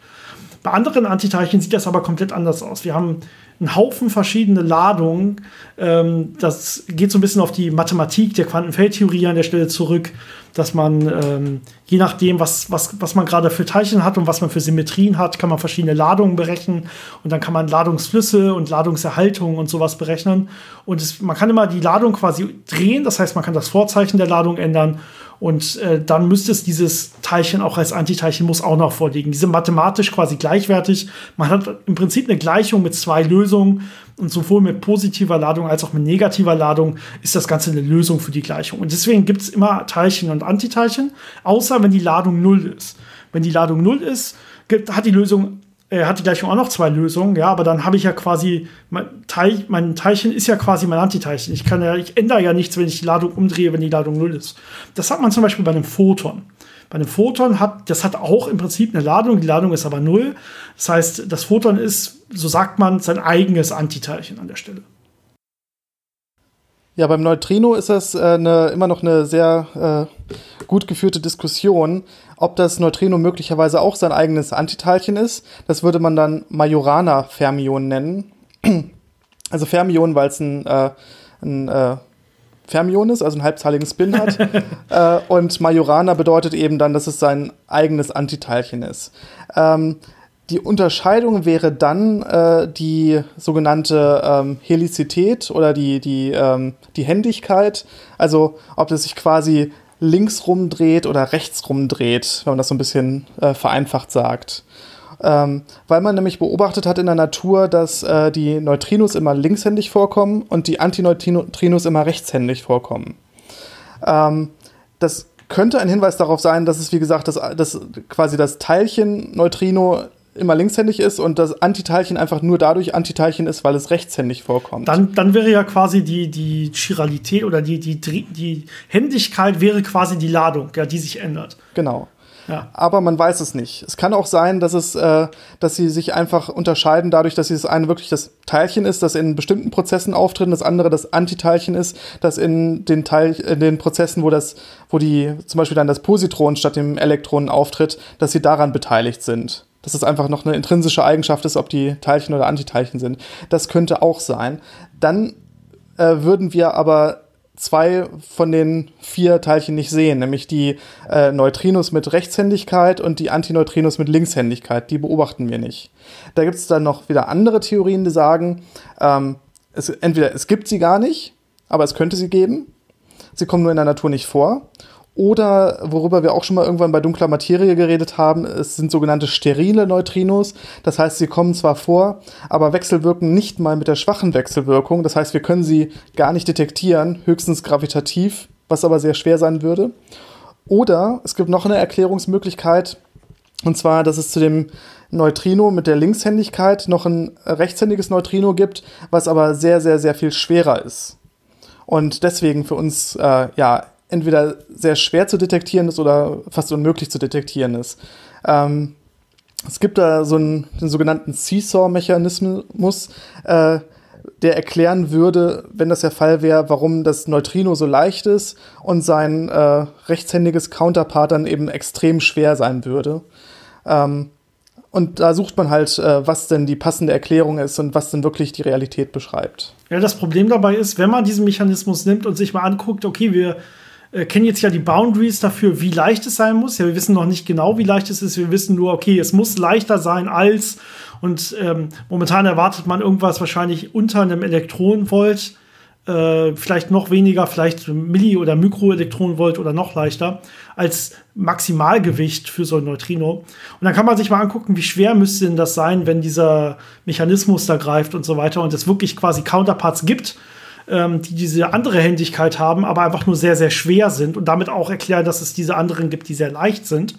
Bei anderen Antiteilchen sieht das aber komplett anders aus. Wir haben einen Haufen verschiedene Ladungen. Ähm, das geht so ein bisschen auf die Mathematik der Quantenfeldtheorie an der Stelle zurück, dass man ähm, je nachdem, was, was, was man gerade für Teilchen hat und was man für Symmetrien hat, kann man verschiedene Ladungen berechnen und dann kann man Ladungsflüsse und Ladungserhaltung und sowas berechnen. Und es, man kann immer die Ladung quasi drehen, das heißt, man kann das Vorzeichen der Ladung ändern und äh, dann müsste es dieses Teilchen auch als Antiteilchen muss auch noch vorliegen. Die sind mathematisch quasi gleichwertig. Man hat im Prinzip eine Gleichung mit zwei Lösungen. Und sowohl mit positiver Ladung als auch mit negativer Ladung ist das Ganze eine Lösung für die Gleichung. Und deswegen gibt es immer Teilchen und Antiteilchen, außer wenn die Ladung 0 ist. Wenn die Ladung 0 ist, gibt, hat die Lösung äh, hat die Gleichung auch noch zwei Lösungen, ja, aber dann habe ich ja quasi, mein, Teil, mein Teilchen ist ja quasi mein Antiteilchen. Ich kann ja, ich ändere ja nichts, wenn ich die Ladung umdrehe, wenn die Ladung null ist. Das hat man zum Beispiel bei einem Photon. Bei einem Photon hat, das hat auch im Prinzip eine Ladung, die Ladung ist aber null. Das heißt, das Photon ist, so sagt man, sein eigenes Antiteilchen an der Stelle. Ja, beim Neutrino ist das äh, eine, immer noch eine sehr äh, gut geführte Diskussion, ob das Neutrino möglicherweise auch sein eigenes Antiteilchen ist. Das würde man dann Majorana-Fermion nennen. *clears throat* Also Fermion, weil es ein, äh, ein äh, Fermion ist, also einen halbzahligen Spin hat. *laughs* äh, und Majorana bedeutet eben dann, dass es sein eigenes Antiteilchen ist. Ähm, die Unterscheidung wäre dann äh, die sogenannte ähm, Helizität oder die, die, ähm, die Händigkeit. Also ob es sich quasi links rumdreht oder rechts rumdreht, wenn man das so ein bisschen äh, vereinfacht sagt. Ähm, weil man nämlich beobachtet hat in der Natur, dass äh, die Neutrinos immer linkshändig vorkommen und die Antineutrinos immer rechtshändig vorkommen. Ähm, das könnte ein Hinweis darauf sein, dass es, wie gesagt, das, das quasi das Teilchen Neutrino immer linkshändig ist und das Antiteilchen einfach nur dadurch Antiteilchen ist, weil es rechtshändig vorkommt. Dann, dann wäre ja quasi die, die Chiralität oder die, die, die Händigkeit wäre quasi die Ladung, ja, die sich ändert. Genau. Aber man weiß es nicht. Es kann auch sein, dass es, äh, dass sie sich einfach unterscheiden dadurch, dass das eine wirklich das Teilchen ist, das in bestimmten Prozessen auftritt, und das andere das Antiteilchen ist, das in den Teil, in den Prozessen, wo das, wo die zum Beispiel dann das Positron statt dem Elektron auftritt, dass sie daran beteiligt sind dass es einfach noch eine intrinsische Eigenschaft ist, ob die Teilchen oder Antiteilchen sind. Das könnte auch sein. Dann äh, würden wir aber zwei von den vier Teilchen nicht sehen, nämlich die äh, Neutrinos mit Rechtshändigkeit und die Antineutrinos mit Linkshändigkeit. Die beobachten wir nicht. Da gibt es dann noch wieder andere Theorien, die sagen, ähm, es, entweder es gibt sie gar nicht, aber es könnte sie geben. Sie kommen nur in der Natur nicht vor. Oder worüber wir auch schon mal irgendwann bei dunkler Materie geredet haben, es sind sogenannte sterile Neutrinos. Das heißt, sie kommen zwar vor, aber wechselwirken nicht mal mit der schwachen Wechselwirkung. Das heißt, wir können sie gar nicht detektieren, höchstens gravitativ, was aber sehr schwer sein würde. Oder es gibt noch eine Erklärungsmöglichkeit, und zwar, dass es zu dem Neutrino mit der Linkshändigkeit noch ein rechtshändiges Neutrino gibt, was aber sehr, sehr, sehr viel schwerer ist. Und deswegen für uns äh, ja entweder sehr schwer zu detektieren ist oder fast unmöglich zu detektieren ist. Ähm, es gibt da so einen, den sogenannten Seesaw-Mechanismus, äh, der erklären würde, wenn das der Fall wäre, warum das Neutrino so leicht ist und sein äh, rechtshändiges Counterpart dann eben extrem schwer sein würde. Ähm, und da sucht man halt, äh, was denn die passende Erklärung ist und was denn wirklich die Realität beschreibt. Ja, das Problem dabei ist, wenn man diesen Mechanismus nimmt und sich mal anguckt, okay, wir äh, kennen jetzt ja die Boundaries dafür, wie leicht es sein muss. Ja, wir wissen noch nicht genau, wie leicht es ist. Wir wissen nur, okay, es muss leichter sein als. Und ähm, momentan erwartet man irgendwas wahrscheinlich unter einem Elektronenvolt. Äh, vielleicht noch weniger, vielleicht Milli- oder Mikroelektronenvolt oder noch leichter als Maximalgewicht für so ein Neutrino. Und dann kann man sich mal angucken, wie schwer müsste denn das sein, wenn dieser Mechanismus da greift und so weiter und es wirklich quasi Counterparts gibt, ähm, die diese andere Händigkeit haben, aber einfach nur sehr, sehr schwer sind und damit auch erklären, dass es diese anderen gibt, die sehr leicht sind.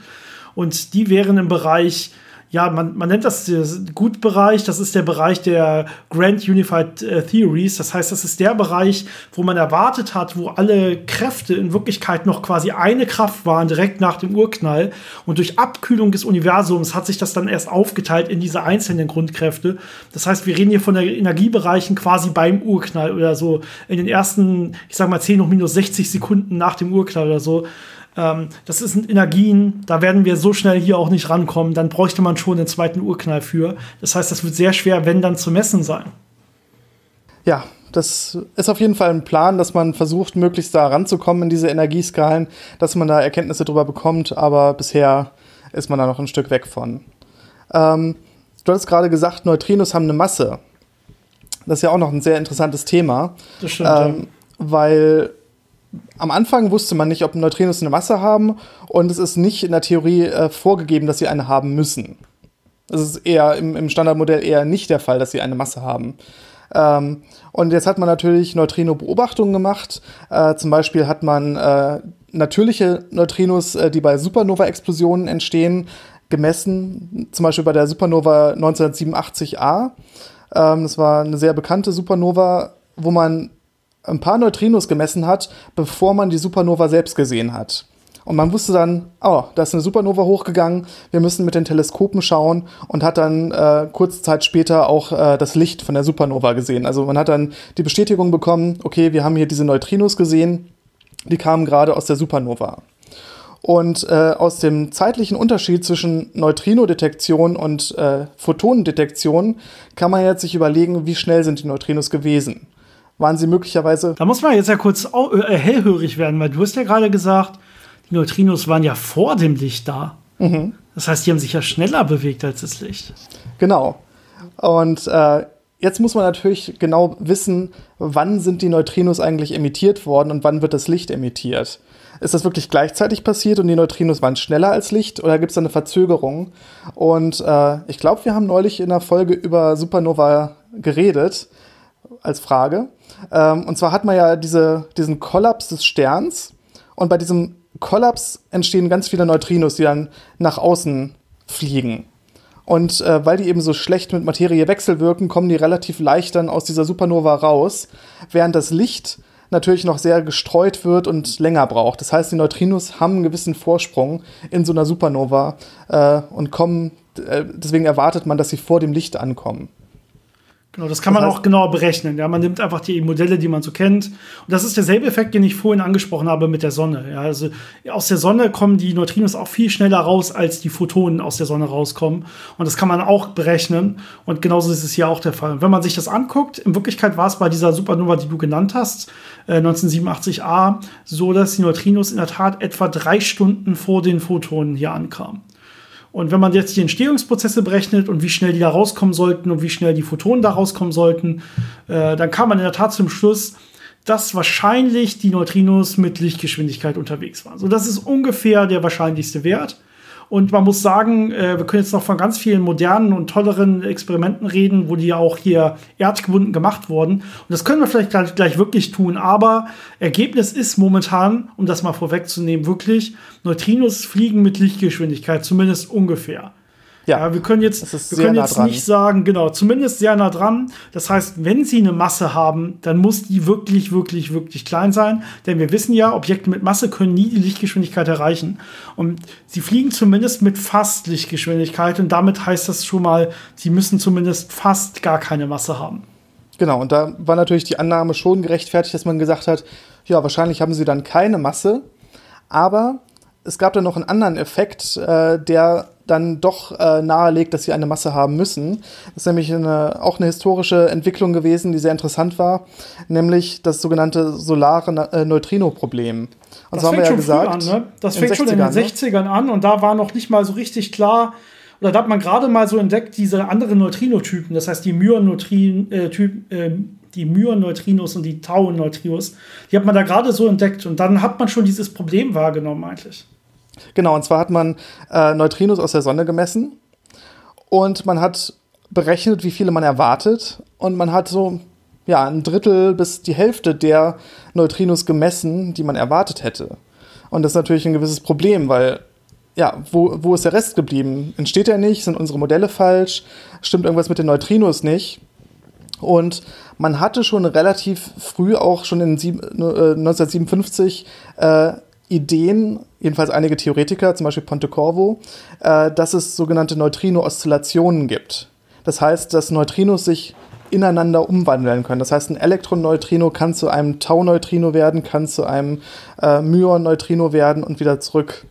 Und die wären im Bereich ja, man, man nennt das Gutbereich. Das ist der Bereich der Grand Unified äh, Theories. Das heißt, das ist der Bereich, wo man erwartet hat, wo alle Kräfte in Wirklichkeit noch quasi eine Kraft waren, direkt nach dem Urknall. Und durch Abkühlung des Universums hat sich das dann erst aufgeteilt in diese einzelnen Grundkräfte. Das heißt, wir reden hier von den Energiebereichen quasi beim Urknall oder so in den ersten, ich sag mal, 10 hoch minus 60 Sekunden nach dem Urknall oder so. Ähm, das sind Energien, da werden wir so schnell hier auch nicht rankommen. Dann bräuchte man schon den zweiten Urknall für. Das heißt, das wird sehr schwer, wenn dann zu messen sein. Ja, das ist auf jeden Fall ein Plan, dass man versucht, möglichst da ranzukommen in diese Energieskalen, dass man da Erkenntnisse drüber bekommt, aber bisher ist man da noch ein Stück weg von. Ähm, du hast gerade gesagt, Neutrinos haben eine Masse. Das ist ja auch noch ein sehr interessantes Thema. Das stimmt. Ähm, ja. Weil am Anfang wusste man nicht, ob Neutrinos eine Masse haben und es ist nicht in der Theorie äh, vorgegeben, dass sie eine haben müssen. Das ist eher im, im, Standardmodell eher nicht der Fall, dass sie eine Masse haben. Ähm, und jetzt hat man natürlich Neutrino-Beobachtungen gemacht. Äh, zum Beispiel hat man äh, natürliche Neutrinos, äh, die bei Supernova-Explosionen entstehen, gemessen. Zum Beispiel bei der Supernova 1987a. Ähm, das war eine sehr bekannte Supernova, wo man ein paar Neutrinos gemessen hat, bevor man die Supernova selbst gesehen hat. Und man wusste dann, oh, da ist eine Supernova hochgegangen, wir müssen mit den Teleskopen schauen und hat dann äh, kurze Zeit später auch äh, das Licht von der Supernova gesehen. Also man hat dann die Bestätigung bekommen, okay, wir haben hier diese Neutrinos gesehen, die kamen gerade aus der Supernova. Und äh, aus dem zeitlichen Unterschied zwischen Neutrino-Detektion und äh, Photonendetektion kann man jetzt sich überlegen, wie schnell sind die Neutrinos gewesen waren sie möglicherweise. Da muss man jetzt ja kurz äh, hellhörig werden, weil du hast ja gerade gesagt, die Neutrinos waren ja vor dem Licht da. Mhm. Das heißt, die haben sich ja schneller bewegt als das Licht. Genau. Und äh, jetzt muss man natürlich genau wissen, wann sind die Neutrinos eigentlich emittiert worden und wann wird das Licht emittiert. Ist das wirklich gleichzeitig passiert und die Neutrinos waren schneller als Licht oder gibt es da eine Verzögerung? Und äh, ich glaube, wir haben neulich in einer Folge über Supernova geredet als Frage. Ähm, und zwar hat man ja diese, diesen Kollaps des Sterns und bei diesem Kollaps entstehen ganz viele Neutrinos, die dann nach außen fliegen. Und äh, weil die eben so schlecht mit Materie wechselwirken, kommen die relativ leicht dann aus dieser Supernova raus, während das Licht natürlich noch sehr gestreut wird und länger braucht. Das heißt, die Neutrinos haben einen gewissen Vorsprung in so einer Supernova äh, und kommen, äh, deswegen erwartet man, dass sie vor dem Licht ankommen. Genau, das kann das man auch genauer berechnen. Ja, man nimmt einfach die Modelle, die man so kennt. Und das ist derselbe Effekt, den ich vorhin angesprochen habe mit der Sonne. Ja, also aus der Sonne kommen die Neutrinos auch viel schneller raus, als die Photonen aus der Sonne rauskommen. Und das kann man auch berechnen. Und genauso ist es hier auch der Fall. Und wenn man sich das anguckt, in Wirklichkeit war es bei dieser Supernova, die du genannt hast, äh, 1987a, so, dass die Neutrinos in der Tat etwa drei Stunden vor den Photonen hier ankamen. Und wenn man jetzt die Entstehungsprozesse berechnet und wie schnell die da rauskommen sollten und wie schnell die Photonen da rauskommen sollten, äh, dann kam man in der Tat zum Schluss, dass wahrscheinlich die Neutrinos mit Lichtgeschwindigkeit unterwegs waren. So, das ist ungefähr der wahrscheinlichste Wert. Und man muss sagen, äh, wir können jetzt noch von ganz vielen modernen und tolleren Experimenten reden, wo die ja auch hier erdgebunden gemacht wurden. Und das können wir vielleicht gleich, gleich wirklich tun. Aber Ergebnis ist momentan, um das mal vorwegzunehmen, wirklich, Neutrinos fliegen mit Lichtgeschwindigkeit, zumindest ungefähr. Ja, ja, wir können jetzt, wir können jetzt nah nicht sagen, genau, zumindest sehr nah dran. Das heißt, wenn sie eine Masse haben, dann muss die wirklich, wirklich, wirklich klein sein. Denn wir wissen ja, Objekte mit Masse können nie die Lichtgeschwindigkeit erreichen. Und sie fliegen zumindest mit fast Lichtgeschwindigkeit. Und damit heißt das schon mal, sie müssen zumindest fast gar keine Masse haben. Genau, und da war natürlich die Annahme schon gerechtfertigt, dass man gesagt hat, ja, wahrscheinlich haben sie dann keine Masse. Aber es gab dann noch einen anderen Effekt, äh, der dann doch äh, nahelegt, dass sie eine Masse haben müssen. Das ist nämlich eine, auch eine historische Entwicklung gewesen, die sehr interessant war, nämlich das sogenannte solare äh, Neutrino-Problem. Und so haben wir ja gesagt. An, ne? Das fängt schon in den 60ern ne? an und da war noch nicht mal so richtig klar, oder da hat man gerade mal so entdeckt, diese anderen Neutrino-Typen, das heißt die Myon-Neutrinos äh, äh, die Myon-Neutrinos und die Tau-Neutrinos, die hat man da gerade so entdeckt und dann hat man schon dieses Problem wahrgenommen eigentlich. Genau, und zwar hat man äh, Neutrinos aus der Sonne gemessen und man hat berechnet, wie viele man erwartet und man hat so ja, ein Drittel bis die Hälfte der Neutrinos gemessen, die man erwartet hätte. Und das ist natürlich ein gewisses Problem, weil ja, wo, wo ist der Rest geblieben? Entsteht er nicht? Sind unsere Modelle falsch? Stimmt irgendwas mit den Neutrinos nicht? Und man hatte schon relativ früh, auch schon in sieb, äh, 1957, äh, Ideen, jedenfalls einige Theoretiker, zum Beispiel Pontecorvo, äh, dass es sogenannte Neutrino-Oszillationen gibt. Das heißt, dass Neutrinos sich ineinander umwandeln können. Das heißt, ein Elektron-Neutrino kann zu einem Tau-Neutrino werden, kann zu einem äh, Myon-Neutrino werden und wieder zurück.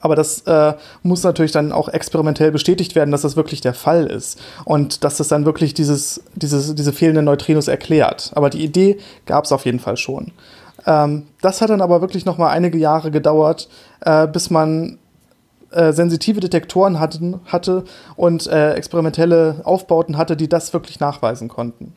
Aber das äh, muss natürlich dann auch experimentell bestätigt werden, dass das wirklich der Fall ist und dass das dann wirklich dieses, dieses, diese fehlenden Neutrinos erklärt. Aber die Idee gab es auf jeden Fall schon. Ähm, das hat dann aber wirklich noch mal einige Jahre gedauert, äh, bis man äh, sensitive Detektoren hatten, hatte und äh, experimentelle Aufbauten hatte, die das wirklich nachweisen konnten.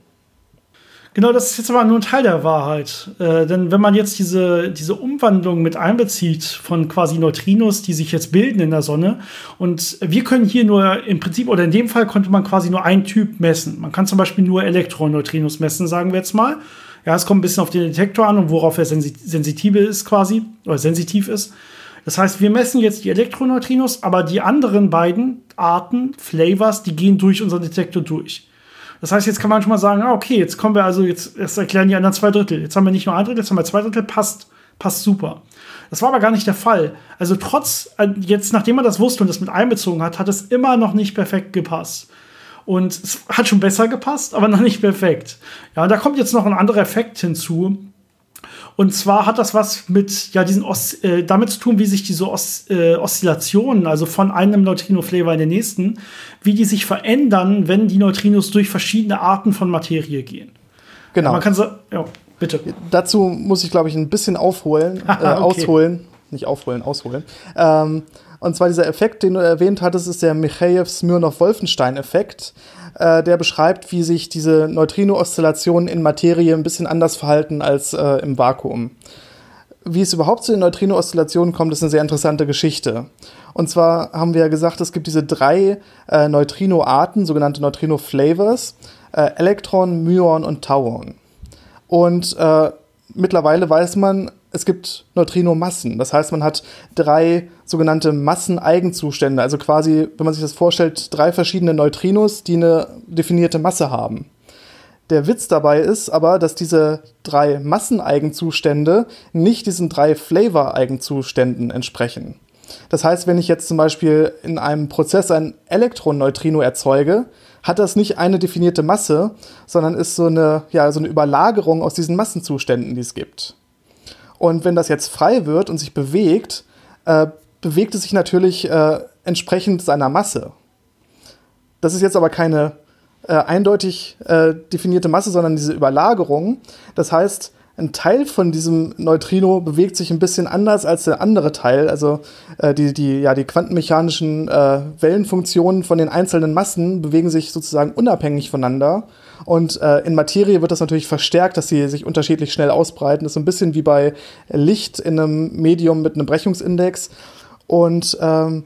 Genau, das ist jetzt aber nur ein Teil der Wahrheit. Äh, denn wenn man jetzt diese, diese Umwandlung mit einbezieht von quasi Neutrinos, die sich jetzt bilden in der Sonne, und wir können hier nur im Prinzip, oder in dem Fall konnte man quasi nur einen Typ messen. Man kann zum Beispiel nur Elektroneutrinos messen, sagen wir jetzt mal. Ja, es kommt ein bisschen auf den Detektor an und worauf er sensitiv ist quasi, oder sensitiv ist. Das heißt, wir messen jetzt die Elektroneutrinos, aber die anderen beiden Arten, Flavors, die gehen durch unseren Detektor durch. Das heißt, jetzt kann man schon mal sagen, ah, okay, jetzt kommen wir also, jetzt, jetzt erklären die anderen zwei Drittel. Jetzt haben wir nicht nur ein Drittel, jetzt haben wir zwei Drittel, passt, passt super. Das war aber gar nicht der Fall. Also trotz, äh, jetzt nachdem man das wusste und das mit einbezogen hat, hat es immer noch nicht perfekt gepasst. Und es hat schon besser gepasst, aber noch nicht perfekt. Ja, und da kommt jetzt noch ein anderer Effekt hinzu, und zwar hat das was mit ja, diesen Os äh, damit zu tun, wie sich diese Os äh, Oszillationen, also von einem Neutrino-Flavor in den nächsten, wie die sich verändern, wenn die Neutrinos durch verschiedene Arten von Materie gehen. Genau. man kann so, ja, bitte. Dazu muss ich, glaube ich, ein bisschen aufholen, *laughs* äh, okay. ausholen. Nicht aufholen, ausholen. Ähm, und zwar dieser Effekt, den du erwähnt hattest, ist der Michaev-Smirnov-Wolfenstein-Effekt äh, der beschreibt, wie sich diese Neutrino-Oszillationen in Materie ein bisschen anders verhalten als äh, im Vakuum. Wie es überhaupt zu den Neutrino-Oszillationen kommt, ist eine sehr interessante Geschichte. Und zwar haben wir ja gesagt, es gibt diese drei äh, Neutrino-Arten, sogenannte Neutrino-Flavors, äh, Elektron, Myon und Tauon. Und äh, mittlerweile weiß man, es gibt Neutrino-Massen. Das heißt, man hat drei sogenannte Masseneigenzustände. Also quasi, wenn man sich das vorstellt, drei verschiedene Neutrinos, die eine definierte Masse haben. Der Witz dabei ist aber, dass diese drei Masseneigenzustände nicht diesen drei Flavor-Eigenzuständen entsprechen. Das heißt, wenn ich jetzt zum Beispiel in einem Prozess ein Elektroneutrino erzeuge, hat das nicht eine definierte Masse, sondern ist so eine, ja, so eine Überlagerung aus diesen Massenzuständen, die es gibt. Und wenn das jetzt frei wird und sich bewegt, äh, bewegt es sich natürlich äh, entsprechend seiner Masse. Das ist jetzt aber keine äh, eindeutig äh, definierte Masse, sondern diese Überlagerung. Das heißt, ein Teil von diesem Neutrino bewegt sich ein bisschen anders als der andere Teil. Also äh, die, die, ja, die quantenmechanischen äh, Wellenfunktionen von den einzelnen Massen bewegen sich sozusagen unabhängig voneinander. Und äh, in Materie wird das natürlich verstärkt, dass sie sich unterschiedlich schnell ausbreiten. Das ist so ein bisschen wie bei Licht in einem Medium mit einem Brechungsindex. Und ähm,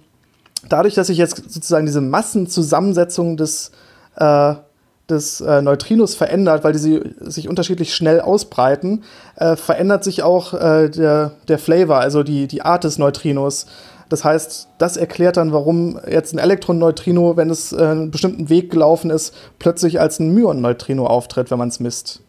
dadurch, dass sich jetzt sozusagen diese Massenzusammensetzung des, äh, des äh, Neutrinos verändert, weil die sich unterschiedlich schnell ausbreiten, äh, verändert sich auch äh, der, der Flavor, also die, die Art des Neutrinos. Das heißt, das erklärt dann, warum jetzt ein Elektron-Neutrino, wenn es äh, einen bestimmten Weg gelaufen ist, plötzlich als ein Myon-Neutrino auftritt, wenn man es misst.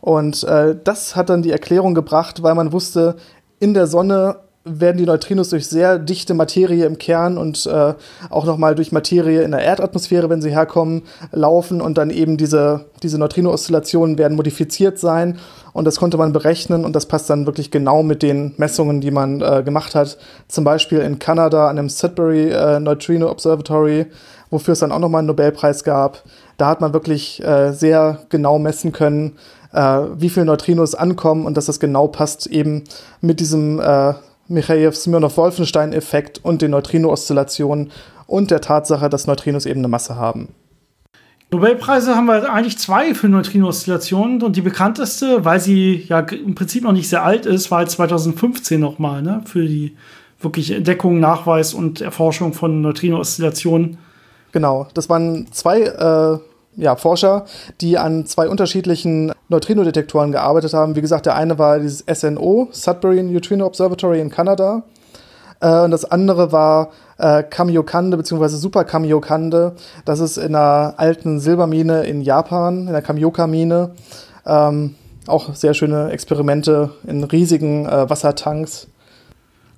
Und äh, das hat dann die Erklärung gebracht, weil man wusste, in der Sonne werden die Neutrinos durch sehr dichte Materie im Kern und äh, auch nochmal durch Materie in der Erdatmosphäre, wenn sie herkommen, laufen und dann eben diese, diese Neutrino-Oszillationen werden modifiziert sein und das konnte man berechnen und das passt dann wirklich genau mit den Messungen, die man äh, gemacht hat. Zum Beispiel in Kanada an dem Sudbury äh, Neutrino Observatory, wofür es dann auch nochmal einen Nobelpreis gab. Da hat man wirklich äh, sehr genau messen können, äh, wie viele Neutrinos ankommen und dass das genau passt eben mit diesem äh, Michaev-Smirnov-Wolfenstein-Effekt und den Neutrino-Oszillationen und der Tatsache, dass Neutrinos eben eine Masse haben. Nobelpreise haben wir eigentlich zwei für Neutrino-Oszillationen und die bekannteste, weil sie ja im Prinzip noch nicht sehr alt ist, war 2015 nochmal, ne, für die wirklich Entdeckung, Nachweis und Erforschung von Neutrino-Oszillationen. Genau, das waren zwei äh, ja, Forscher, die an zwei unterschiedlichen Neutrino-Detektoren gearbeitet haben. Wie gesagt, der eine war dieses SNO, Sudbury Neutrino Observatory in Kanada. Äh, und das andere war äh, Kamiokande bzw. Super Kamiokande. Das ist in einer alten Silbermine in Japan, in der Kamioka-Mine. Ähm, auch sehr schöne Experimente in riesigen äh, Wassertanks.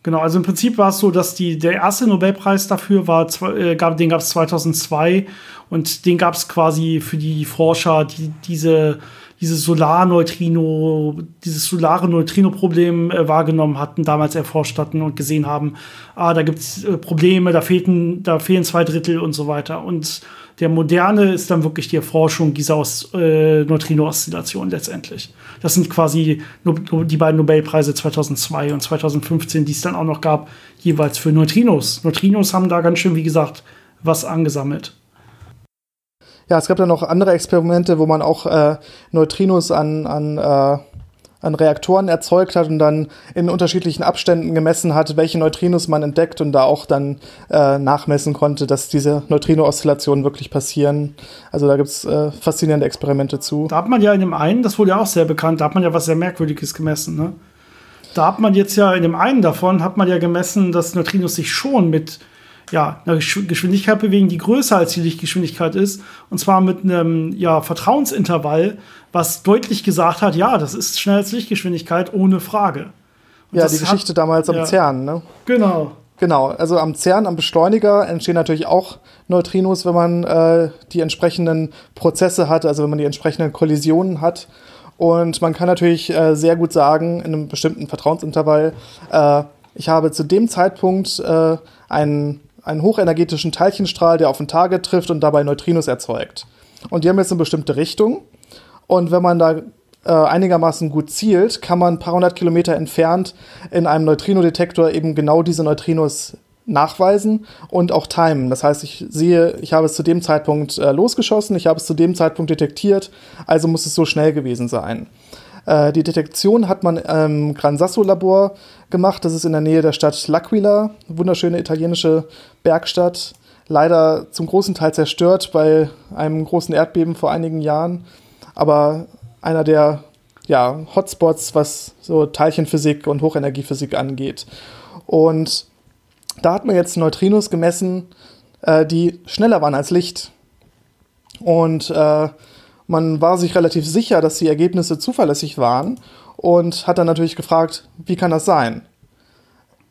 Genau, also im Prinzip war es so, dass die, der erste Nobelpreis dafür war, äh, gab, den gab es 2002 und den gab es quasi für die Forscher, die diese, dieses Solarneutrino, dieses solare Neutrino-Problem äh, wahrgenommen hatten, damals erforscht hatten und gesehen haben, ah, da gibt es äh, Probleme, da fehlten, da fehlen zwei Drittel und so weiter. Und der moderne ist dann wirklich die Erforschung dieser äh, Neutrino-Oszillation letztendlich. Das sind quasi no die beiden Nobelpreise 2002 und 2015, die es dann auch noch gab, jeweils für Neutrinos. Neutrinos haben da ganz schön, wie gesagt, was angesammelt. Ja, es gab dann noch andere Experimente, wo man auch äh, Neutrinos an, an äh an Reaktoren erzeugt hat und dann in unterschiedlichen Abständen gemessen hat, welche Neutrinos man entdeckt und da auch dann äh, nachmessen konnte, dass diese Neutrino-Oszillationen wirklich passieren. Also da gibt es äh, faszinierende Experimente zu. Da hat man ja in dem einen, das wurde ja auch sehr bekannt, da hat man ja was sehr Merkwürdiges gemessen. Ne? Da hat man jetzt ja in dem einen davon, hat man ja gemessen, dass Neutrinos sich schon mit ja, eine Geschwindigkeit bewegen, die größer als die Lichtgeschwindigkeit ist. Und zwar mit einem ja, Vertrauensintervall, was deutlich gesagt hat, ja, das ist schneller als Lichtgeschwindigkeit, ohne Frage. Und ja, die Geschichte hat, damals am ja, CERN, ne? Genau. Genau, also am CERN, am Beschleuniger entstehen natürlich auch Neutrinos, wenn man äh, die entsprechenden Prozesse hat, also wenn man die entsprechenden Kollisionen hat. Und man kann natürlich äh, sehr gut sagen, in einem bestimmten Vertrauensintervall, äh, ich habe zu dem Zeitpunkt äh, einen einen hochenergetischen Teilchenstrahl, der auf ein Target trifft und dabei Neutrinos erzeugt. Und die haben jetzt eine bestimmte Richtung. Und wenn man da äh, einigermaßen gut zielt, kann man ein paar hundert Kilometer entfernt in einem Neutrino-Detektor eben genau diese Neutrinos nachweisen und auch timen. Das heißt, ich sehe, ich habe es zu dem Zeitpunkt äh, losgeschossen, ich habe es zu dem Zeitpunkt detektiert, also muss es so schnell gewesen sein. Äh, die Detektion hat man im Gran Sasso Labor gemacht. Das ist in der Nähe der Stadt L'Aquila, wunderschöne italienische Bergstadt. Leider zum großen Teil zerstört bei einem großen Erdbeben vor einigen Jahren. Aber einer der ja, Hotspots, was so Teilchenphysik und Hochenergiephysik angeht. Und da hat man jetzt Neutrinos gemessen, äh, die schneller waren als Licht. Und äh, man war sich relativ sicher, dass die Ergebnisse zuverlässig waren und hat dann natürlich gefragt, wie kann das sein?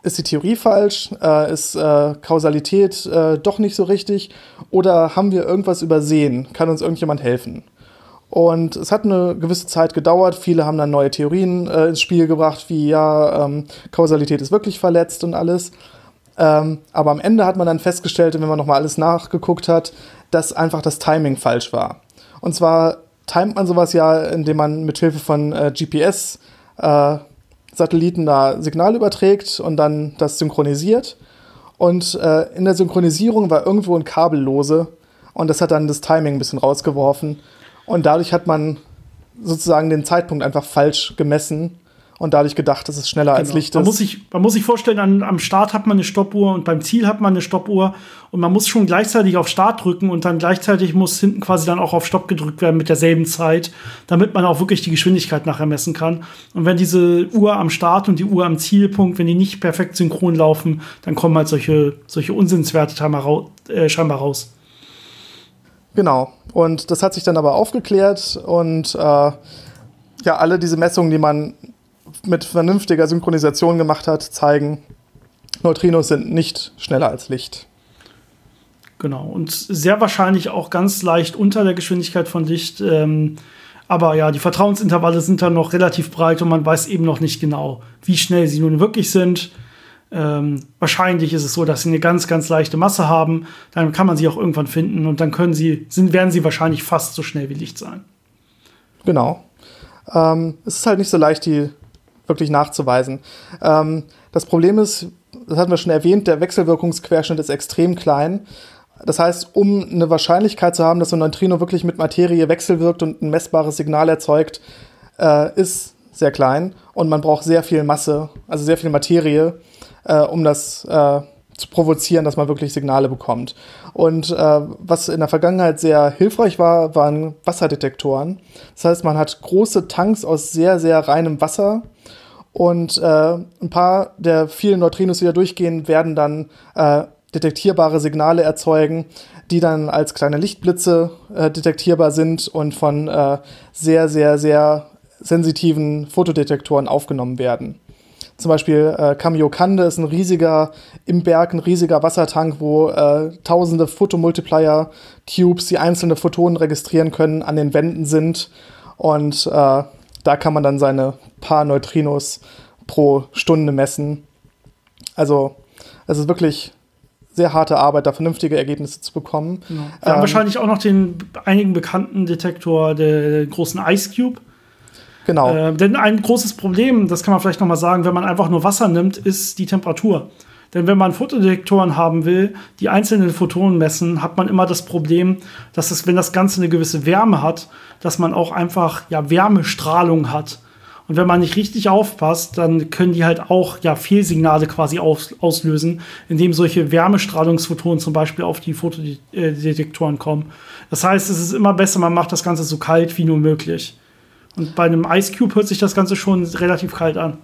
Ist die Theorie falsch? Äh, ist äh, Kausalität äh, doch nicht so richtig? Oder haben wir irgendwas übersehen? Kann uns irgendjemand helfen? Und es hat eine gewisse Zeit gedauert. Viele haben dann neue Theorien äh, ins Spiel gebracht, wie ja, ähm, Kausalität ist wirklich verletzt und alles. Ähm, aber am Ende hat man dann festgestellt, wenn man nochmal alles nachgeguckt hat, dass einfach das Timing falsch war. Und zwar timet man sowas ja, indem man mit Hilfe von äh, GPS äh, Satelliten da Signal überträgt und dann das synchronisiert. Und äh, in der Synchronisierung war irgendwo ein Kabel lose und das hat dann das Timing ein bisschen rausgeworfen. Und dadurch hat man sozusagen den Zeitpunkt einfach falsch gemessen und dadurch gedacht, dass es schneller genau. als Licht ist. Man muss sich, man muss sich vorstellen, an, am Start hat man eine Stoppuhr und beim Ziel hat man eine Stoppuhr und man muss schon gleichzeitig auf Start drücken und dann gleichzeitig muss hinten quasi dann auch auf Stopp gedrückt werden mit derselben Zeit, damit man auch wirklich die Geschwindigkeit nachher messen kann. Und wenn diese Uhr am Start und die Uhr am Zielpunkt, wenn die nicht perfekt synchron laufen, dann kommen halt solche, solche Unsinnswerte äh, scheinbar raus. Genau. Und das hat sich dann aber aufgeklärt und äh, ja, alle diese Messungen, die man mit vernünftiger Synchronisation gemacht hat, zeigen, Neutrinos sind nicht schneller als Licht. Genau, und sehr wahrscheinlich auch ganz leicht unter der Geschwindigkeit von Licht. Ähm, aber ja, die Vertrauensintervalle sind dann noch relativ breit und man weiß eben noch nicht genau, wie schnell sie nun wirklich sind. Ähm, wahrscheinlich ist es so, dass sie eine ganz, ganz leichte Masse haben. Dann kann man sie auch irgendwann finden und dann können sie, sind, werden sie wahrscheinlich fast so schnell wie Licht sein. Genau. Ähm, es ist halt nicht so leicht, die wirklich nachzuweisen. Ähm, das Problem ist, das hatten wir schon erwähnt, der Wechselwirkungsquerschnitt ist extrem klein. Das heißt, um eine Wahrscheinlichkeit zu haben, dass ein Neutrino wirklich mit Materie wechselwirkt und ein messbares Signal erzeugt, äh, ist sehr klein und man braucht sehr viel Masse, also sehr viel Materie, äh, um das äh, zu provozieren, dass man wirklich Signale bekommt. Und äh, was in der Vergangenheit sehr hilfreich war, waren Wasserdetektoren. Das heißt, man hat große Tanks aus sehr, sehr reinem Wasser und äh, ein paar der vielen Neutrinos, die da durchgehen, werden dann äh, detektierbare Signale erzeugen, die dann als kleine Lichtblitze äh, detektierbar sind und von äh, sehr, sehr, sehr sensitiven Fotodetektoren aufgenommen werden. Zum Beispiel äh, Kamiokande ist ein riesiger, im Berg ein riesiger Wassertank, wo äh, tausende Photomultiplier-Tubes, die einzelne Photonen registrieren können, an den Wänden sind. Und äh, da kann man dann seine paar Neutrinos pro Stunde messen. Also es ist wirklich sehr harte Arbeit, da vernünftige Ergebnisse zu bekommen. Genau. Wir ähm, haben wahrscheinlich auch noch den einigen bekannten Detektor der großen Ice Cube. Genau. Äh, denn ein großes Problem, das kann man vielleicht noch mal sagen, wenn man einfach nur Wasser nimmt, ist die Temperatur. Denn wenn man Fotodetektoren haben will, die einzelnen Photonen messen, hat man immer das Problem, dass es, wenn das Ganze eine gewisse Wärme hat, dass man auch einfach ja, Wärmestrahlung hat. Und wenn man nicht richtig aufpasst, dann können die halt auch ja, Fehlsignale quasi aus, auslösen, indem solche Wärmestrahlungsphotonen zum Beispiel auf die Fotodetektoren kommen. Das heißt, es ist immer besser, man macht das Ganze so kalt wie nur möglich. Und bei einem Ice Cube hört sich das Ganze schon relativ kalt an.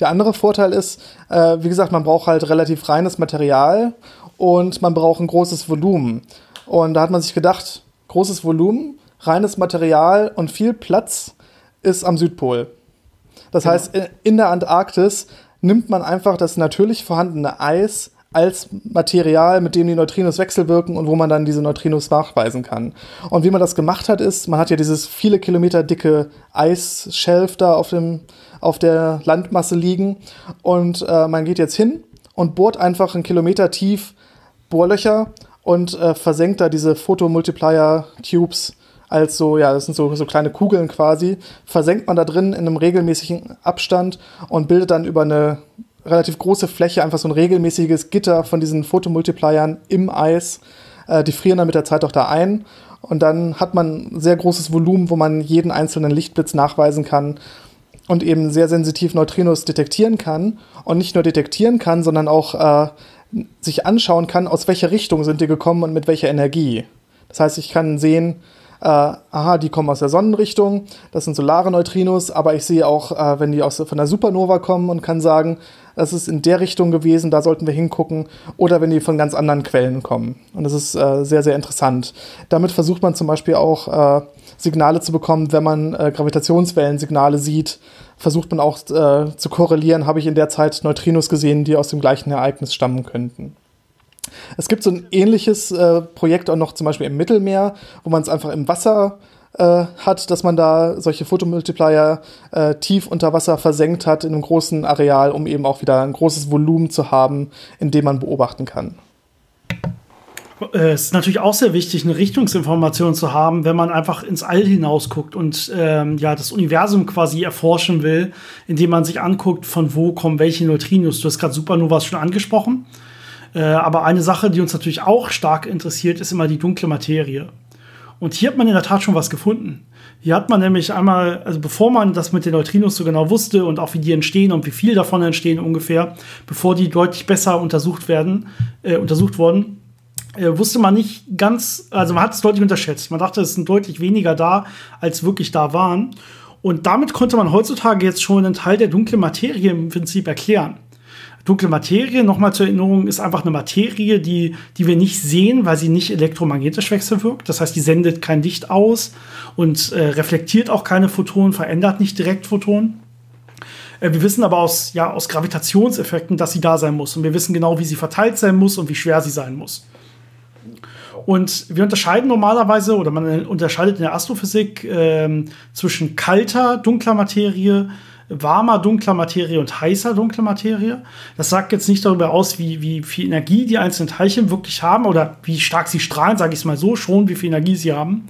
Der andere Vorteil ist, äh, wie gesagt, man braucht halt relativ reines Material und man braucht ein großes Volumen. Und da hat man sich gedacht, großes Volumen, reines Material und viel Platz ist am Südpol. Das genau. heißt, in der Antarktis nimmt man einfach das natürlich vorhandene Eis als Material, mit dem die Neutrinos wechselwirken und wo man dann diese Neutrinos nachweisen kann. Und wie man das gemacht hat, ist, man hat ja dieses viele Kilometer dicke Eisshelf da auf, dem, auf der Landmasse liegen und äh, man geht jetzt hin und bohrt einfach einen Kilometer tief Bohrlöcher und äh, versenkt da diese Photomultiplier-Tubes als so, ja, das sind so, so kleine Kugeln quasi, versenkt man da drin in einem regelmäßigen Abstand und bildet dann über eine relativ große Fläche, einfach so ein regelmäßiges Gitter von diesen Fotomultipliern im Eis. Äh, die frieren dann mit der Zeit auch da ein. Und dann hat man sehr großes Volumen, wo man jeden einzelnen Lichtblitz nachweisen kann und eben sehr sensitiv Neutrinos detektieren kann. Und nicht nur detektieren kann, sondern auch äh, sich anschauen kann, aus welcher Richtung sind die gekommen und mit welcher Energie. Das heißt, ich kann sehen, äh, aha, die kommen aus der Sonnenrichtung, das sind solare Neutrinos, aber ich sehe auch, äh, wenn die aus, von der Supernova kommen und kann sagen, das ist in der Richtung gewesen, da sollten wir hingucken, oder wenn die von ganz anderen Quellen kommen. Und das ist äh, sehr, sehr interessant. Damit versucht man zum Beispiel auch äh, Signale zu bekommen, wenn man äh, Gravitationswellensignale sieht, versucht man auch äh, zu korrelieren, habe ich in der Zeit Neutrinos gesehen, die aus dem gleichen Ereignis stammen könnten. Es gibt so ein ähnliches äh, Projekt auch noch zum Beispiel im Mittelmeer, wo man es einfach im Wasser äh, hat, dass man da solche Fotomultiplier äh, tief unter Wasser versenkt hat in einem großen Areal, um eben auch wieder ein großes Volumen zu haben, in dem man beobachten kann. Es ist natürlich auch sehr wichtig, eine Richtungsinformation zu haben, wenn man einfach ins All hinausguckt und ähm, ja das Universum quasi erforschen will, indem man sich anguckt, von wo kommen welche Neutrinos. Du hast gerade Supernovas schon angesprochen. Äh, aber eine Sache, die uns natürlich auch stark interessiert, ist immer die dunkle Materie. Und hier hat man in der Tat schon was gefunden. Hier hat man nämlich einmal, also bevor man das mit den Neutrinos so genau wusste und auch wie die entstehen und wie viel davon entstehen ungefähr, bevor die deutlich besser untersucht werden, äh, untersucht wurden, äh, wusste man nicht ganz, also man hat es deutlich unterschätzt. Man dachte, es sind deutlich weniger da, als wirklich da waren. Und damit konnte man heutzutage jetzt schon einen Teil der dunklen Materie im Prinzip erklären. Dunkle Materie, nochmal zur Erinnerung, ist einfach eine Materie, die, die wir nicht sehen, weil sie nicht elektromagnetisch wechselwirkt. Das heißt, die sendet kein Licht aus und äh, reflektiert auch keine Photonen, verändert nicht direkt Photonen. Äh, wir wissen aber aus, ja, aus Gravitationseffekten, dass sie da sein muss. Und wir wissen genau, wie sie verteilt sein muss und wie schwer sie sein muss. Und wir unterscheiden normalerweise, oder man unterscheidet in der Astrophysik äh, zwischen kalter, dunkler Materie, warmer dunkler Materie und heißer dunkler Materie. Das sagt jetzt nicht darüber aus, wie, wie viel Energie die einzelnen Teilchen wirklich haben oder wie stark sie strahlen, sage ich es mal so, schon wie viel Energie sie haben.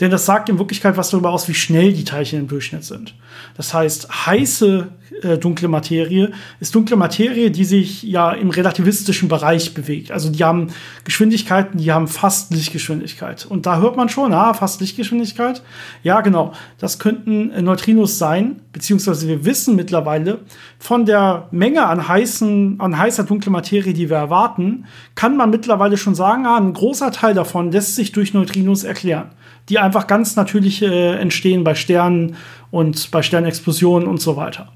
Denn das sagt in Wirklichkeit was darüber aus, wie schnell die Teilchen im Durchschnitt sind. Das heißt, heiße äh, dunkle Materie ist dunkle Materie, die sich ja im relativistischen Bereich bewegt. Also die haben Geschwindigkeiten, die haben fast Lichtgeschwindigkeit. Und da hört man schon, ah, fast Lichtgeschwindigkeit. Ja, genau. Das könnten äh, Neutrinos sein, beziehungsweise wir wissen mittlerweile von der Menge an heißen, an heißer dunkler Materie, die wir erwarten, kann man mittlerweile schon sagen, ah, ein großer Teil davon lässt sich durch Neutrinos erklären, die einfach ganz natürlich äh, entstehen bei Sternen und bei Sternexplosionen und so weiter.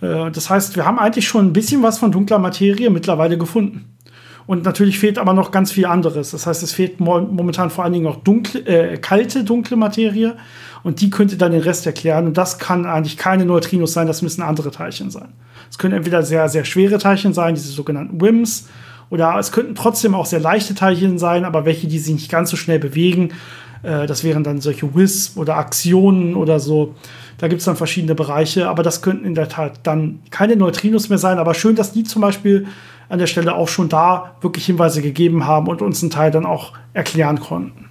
Äh, das heißt, wir haben eigentlich schon ein bisschen was von dunkler Materie mittlerweile gefunden. Und natürlich fehlt aber noch ganz viel anderes. Das heißt, es fehlt momentan vor allen Dingen noch dunkle, äh, kalte, dunkle Materie. Und die könnte dann den Rest erklären. Und das kann eigentlich keine Neutrinos sein, das müssen andere Teilchen sein. Es können entweder sehr, sehr schwere Teilchen sein, diese sogenannten WIMs, oder es könnten trotzdem auch sehr leichte Teilchen sein, aber welche, die sich nicht ganz so schnell bewegen. Äh, das wären dann solche WISP oder Aktionen oder so. Da gibt es dann verschiedene Bereiche, aber das könnten in der Tat dann keine Neutrinos mehr sein. Aber schön, dass die zum Beispiel an der Stelle auch schon da wirklich Hinweise gegeben haben und uns einen Teil dann auch erklären konnten.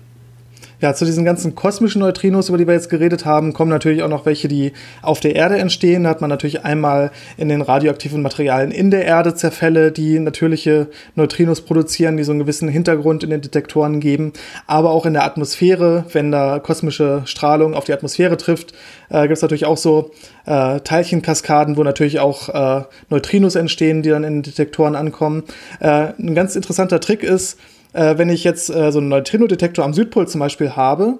Ja, zu diesen ganzen kosmischen Neutrinos, über die wir jetzt geredet haben, kommen natürlich auch noch welche, die auf der Erde entstehen. Da hat man natürlich einmal in den radioaktiven Materialien in der Erde Zerfälle, die natürliche Neutrinos produzieren, die so einen gewissen Hintergrund in den Detektoren geben. Aber auch in der Atmosphäre, wenn da kosmische Strahlung auf die Atmosphäre trifft, äh, gibt es natürlich auch so äh, Teilchenkaskaden, wo natürlich auch äh, Neutrinos entstehen, die dann in den Detektoren ankommen. Äh, ein ganz interessanter Trick ist, äh, wenn ich jetzt äh, so einen Neutrino-Detektor am Südpol zum Beispiel habe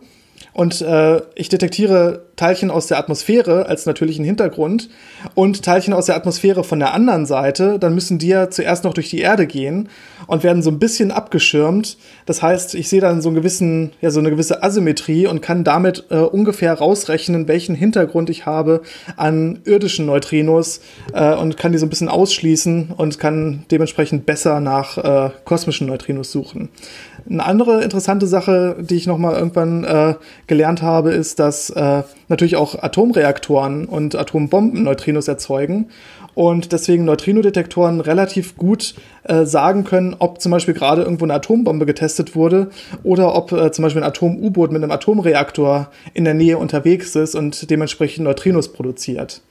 und äh, ich detektiere Teilchen aus der Atmosphäre als natürlichen Hintergrund und Teilchen aus der Atmosphäre von der anderen Seite, dann müssen die ja zuerst noch durch die Erde gehen und werden so ein bisschen abgeschirmt. Das heißt, ich sehe dann so, einen gewissen, ja, so eine gewisse Asymmetrie und kann damit äh, ungefähr rausrechnen, welchen Hintergrund ich habe an irdischen Neutrinos äh, und kann die so ein bisschen ausschließen und kann dementsprechend besser nach äh, kosmischen Neutrinos suchen. Eine andere interessante Sache, die ich noch mal irgendwann äh, gelernt habe, ist, dass äh, natürlich auch Atomreaktoren und Atombomben Neutrinos erzeugen und deswegen Neutrinodetektoren relativ gut äh, sagen können, ob zum Beispiel gerade irgendwo eine Atombombe getestet wurde oder ob äh, zum Beispiel ein Atom-U-Boot mit einem Atomreaktor in der Nähe unterwegs ist und dementsprechend Neutrinos produziert.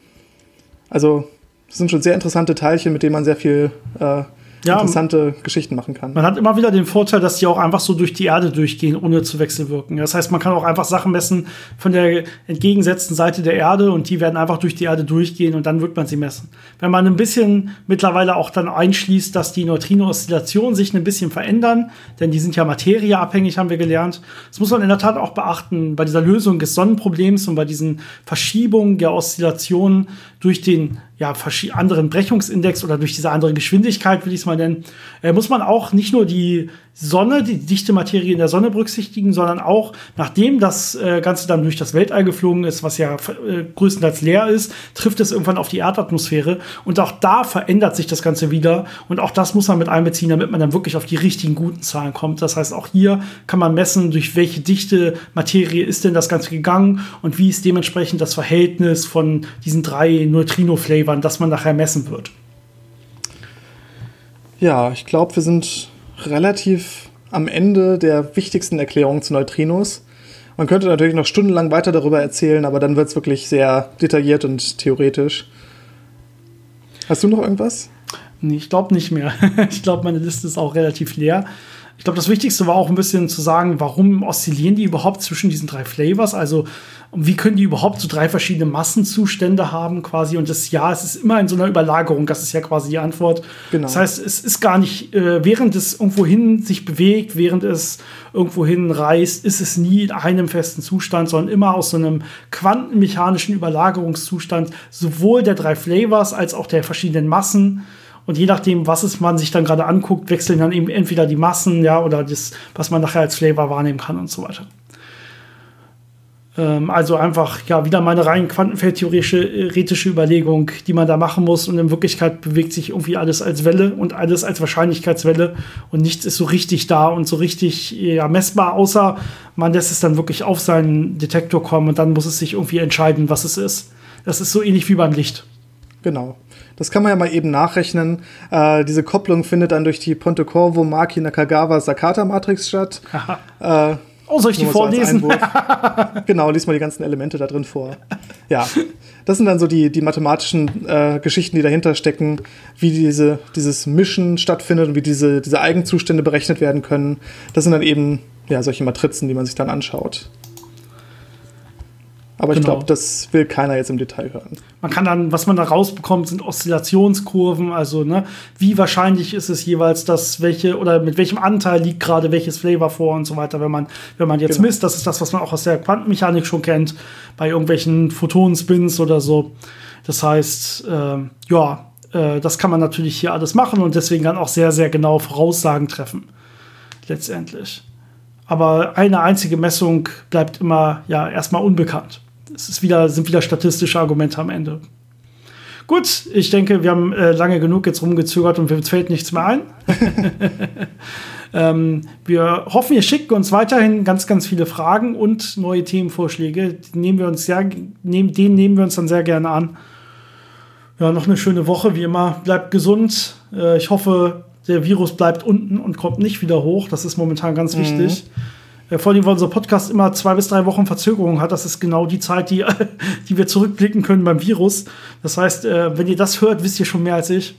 Also das sind schon sehr interessante Teilchen, mit denen man sehr viel äh, ja, interessante Geschichten machen kann. Man hat immer wieder den Vorteil, dass die auch einfach so durch die Erde durchgehen, ohne zu wechselwirken. Das heißt, man kann auch einfach Sachen messen von der entgegengesetzten Seite der Erde und die werden einfach durch die Erde durchgehen und dann wird man sie messen. Wenn man ein bisschen mittlerweile auch dann einschließt, dass die Neutrino-Oszillationen sich ein bisschen verändern, denn die sind ja materieabhängig, haben wir gelernt. Das muss man in der Tat auch beachten bei dieser Lösung des Sonnenproblems und bei diesen Verschiebungen der Oszillationen durch den ja, anderen Brechungsindex oder durch diese andere Geschwindigkeit, will ich es mal nennen, äh, muss man auch nicht nur die Sonne, die dichte Materie in der Sonne berücksichtigen, sondern auch, nachdem das äh, Ganze dann durch das Weltall geflogen ist, was ja äh, größtenteils leer ist, trifft es irgendwann auf die Erdatmosphäre und auch da verändert sich das Ganze wieder und auch das muss man mit einbeziehen, damit man dann wirklich auf die richtigen guten Zahlen kommt. Das heißt, auch hier kann man messen, durch welche dichte Materie ist denn das Ganze gegangen und wie ist dementsprechend das Verhältnis von diesen drei Neutrino-Flavern, das man nachher messen wird. Ja, ich glaube, wir sind relativ am Ende der wichtigsten Erklärungen zu Neutrinos. Man könnte natürlich noch stundenlang weiter darüber erzählen, aber dann wird es wirklich sehr detailliert und theoretisch. Hast du noch irgendwas? Nee, ich glaube nicht mehr. *laughs* ich glaube, meine Liste ist auch relativ leer. Ich glaube, das Wichtigste war auch ein bisschen zu sagen, warum oszillieren die überhaupt zwischen diesen drei Flavors? Also, wie können die überhaupt so drei verschiedene Massenzustände haben quasi? Und das ja, es ist immer in so einer Überlagerung. Das ist ja quasi die Antwort. Genau. Das heißt, es ist gar nicht, äh, während es irgendwohin sich bewegt, während es irgendwohin reist, ist es nie in einem festen Zustand, sondern immer aus so einem quantenmechanischen Überlagerungszustand sowohl der drei Flavors als auch der verschiedenen Massen und je nachdem, was es man sich dann gerade anguckt, wechseln dann eben entweder die Massen, ja, oder das, was man nachher als Flavor wahrnehmen kann und so weiter. Ähm, also einfach, ja, wieder meine rein quantenfeldtheoretische Überlegung, die man da machen muss. Und in Wirklichkeit bewegt sich irgendwie alles als Welle und alles als Wahrscheinlichkeitswelle. Und nichts ist so richtig da und so richtig ja, messbar, außer man lässt es dann wirklich auf seinen Detektor kommen und dann muss es sich irgendwie entscheiden, was es ist. Das ist so ähnlich wie beim Licht. Genau. Das kann man ja mal eben nachrechnen. Äh, diese Kopplung findet dann durch die Ponte Corvo Maki Nakagawa Sakata Matrix statt. äh, oh, soll ich die vorlesen? So *laughs* genau, lies mal die ganzen Elemente da drin vor. Ja, das sind dann so die, die mathematischen äh, Geschichten, die dahinter stecken, wie diese, dieses Mischen stattfindet und wie diese, diese Eigenzustände berechnet werden können. Das sind dann eben ja, solche Matrizen, die man sich dann anschaut. Aber ich genau. glaube, das will keiner jetzt im Detail hören. Man kann dann, was man da rausbekommt, sind Oszillationskurven, also ne, wie wahrscheinlich ist es jeweils, dass welche oder mit welchem Anteil liegt gerade welches Flavor vor und so weiter, wenn man, wenn man jetzt genau. misst. Das ist das, was man auch aus der Quantenmechanik schon kennt, bei irgendwelchen Photonenspins oder so. Das heißt, äh, ja, äh, das kann man natürlich hier alles machen und deswegen dann auch sehr, sehr genau Voraussagen treffen. Letztendlich. Aber eine einzige Messung bleibt immer ja erstmal unbekannt es ist wieder, sind wieder statistische Argumente am Ende. Gut, ich denke, wir haben äh, lange genug jetzt rumgezögert und uns fällt nichts mehr ein. *laughs* ähm, wir hoffen, ihr schickt uns weiterhin ganz, ganz viele Fragen und neue Themenvorschläge. Die nehmen wir uns sehr, nehmen, den nehmen wir uns dann sehr gerne an. Ja, noch eine schöne Woche, wie immer. Bleibt gesund. Äh, ich hoffe, der Virus bleibt unten und kommt nicht wieder hoch. Das ist momentan ganz mhm. wichtig. Vor allem, weil unser Podcast immer zwei bis drei Wochen Verzögerung hat. Das ist genau die Zeit, die, *laughs* die wir zurückblicken können beim Virus. Das heißt, äh, wenn ihr das hört, wisst ihr schon mehr als ich.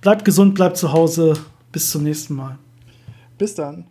Bleibt gesund, bleibt zu Hause. Bis zum nächsten Mal. Bis dann.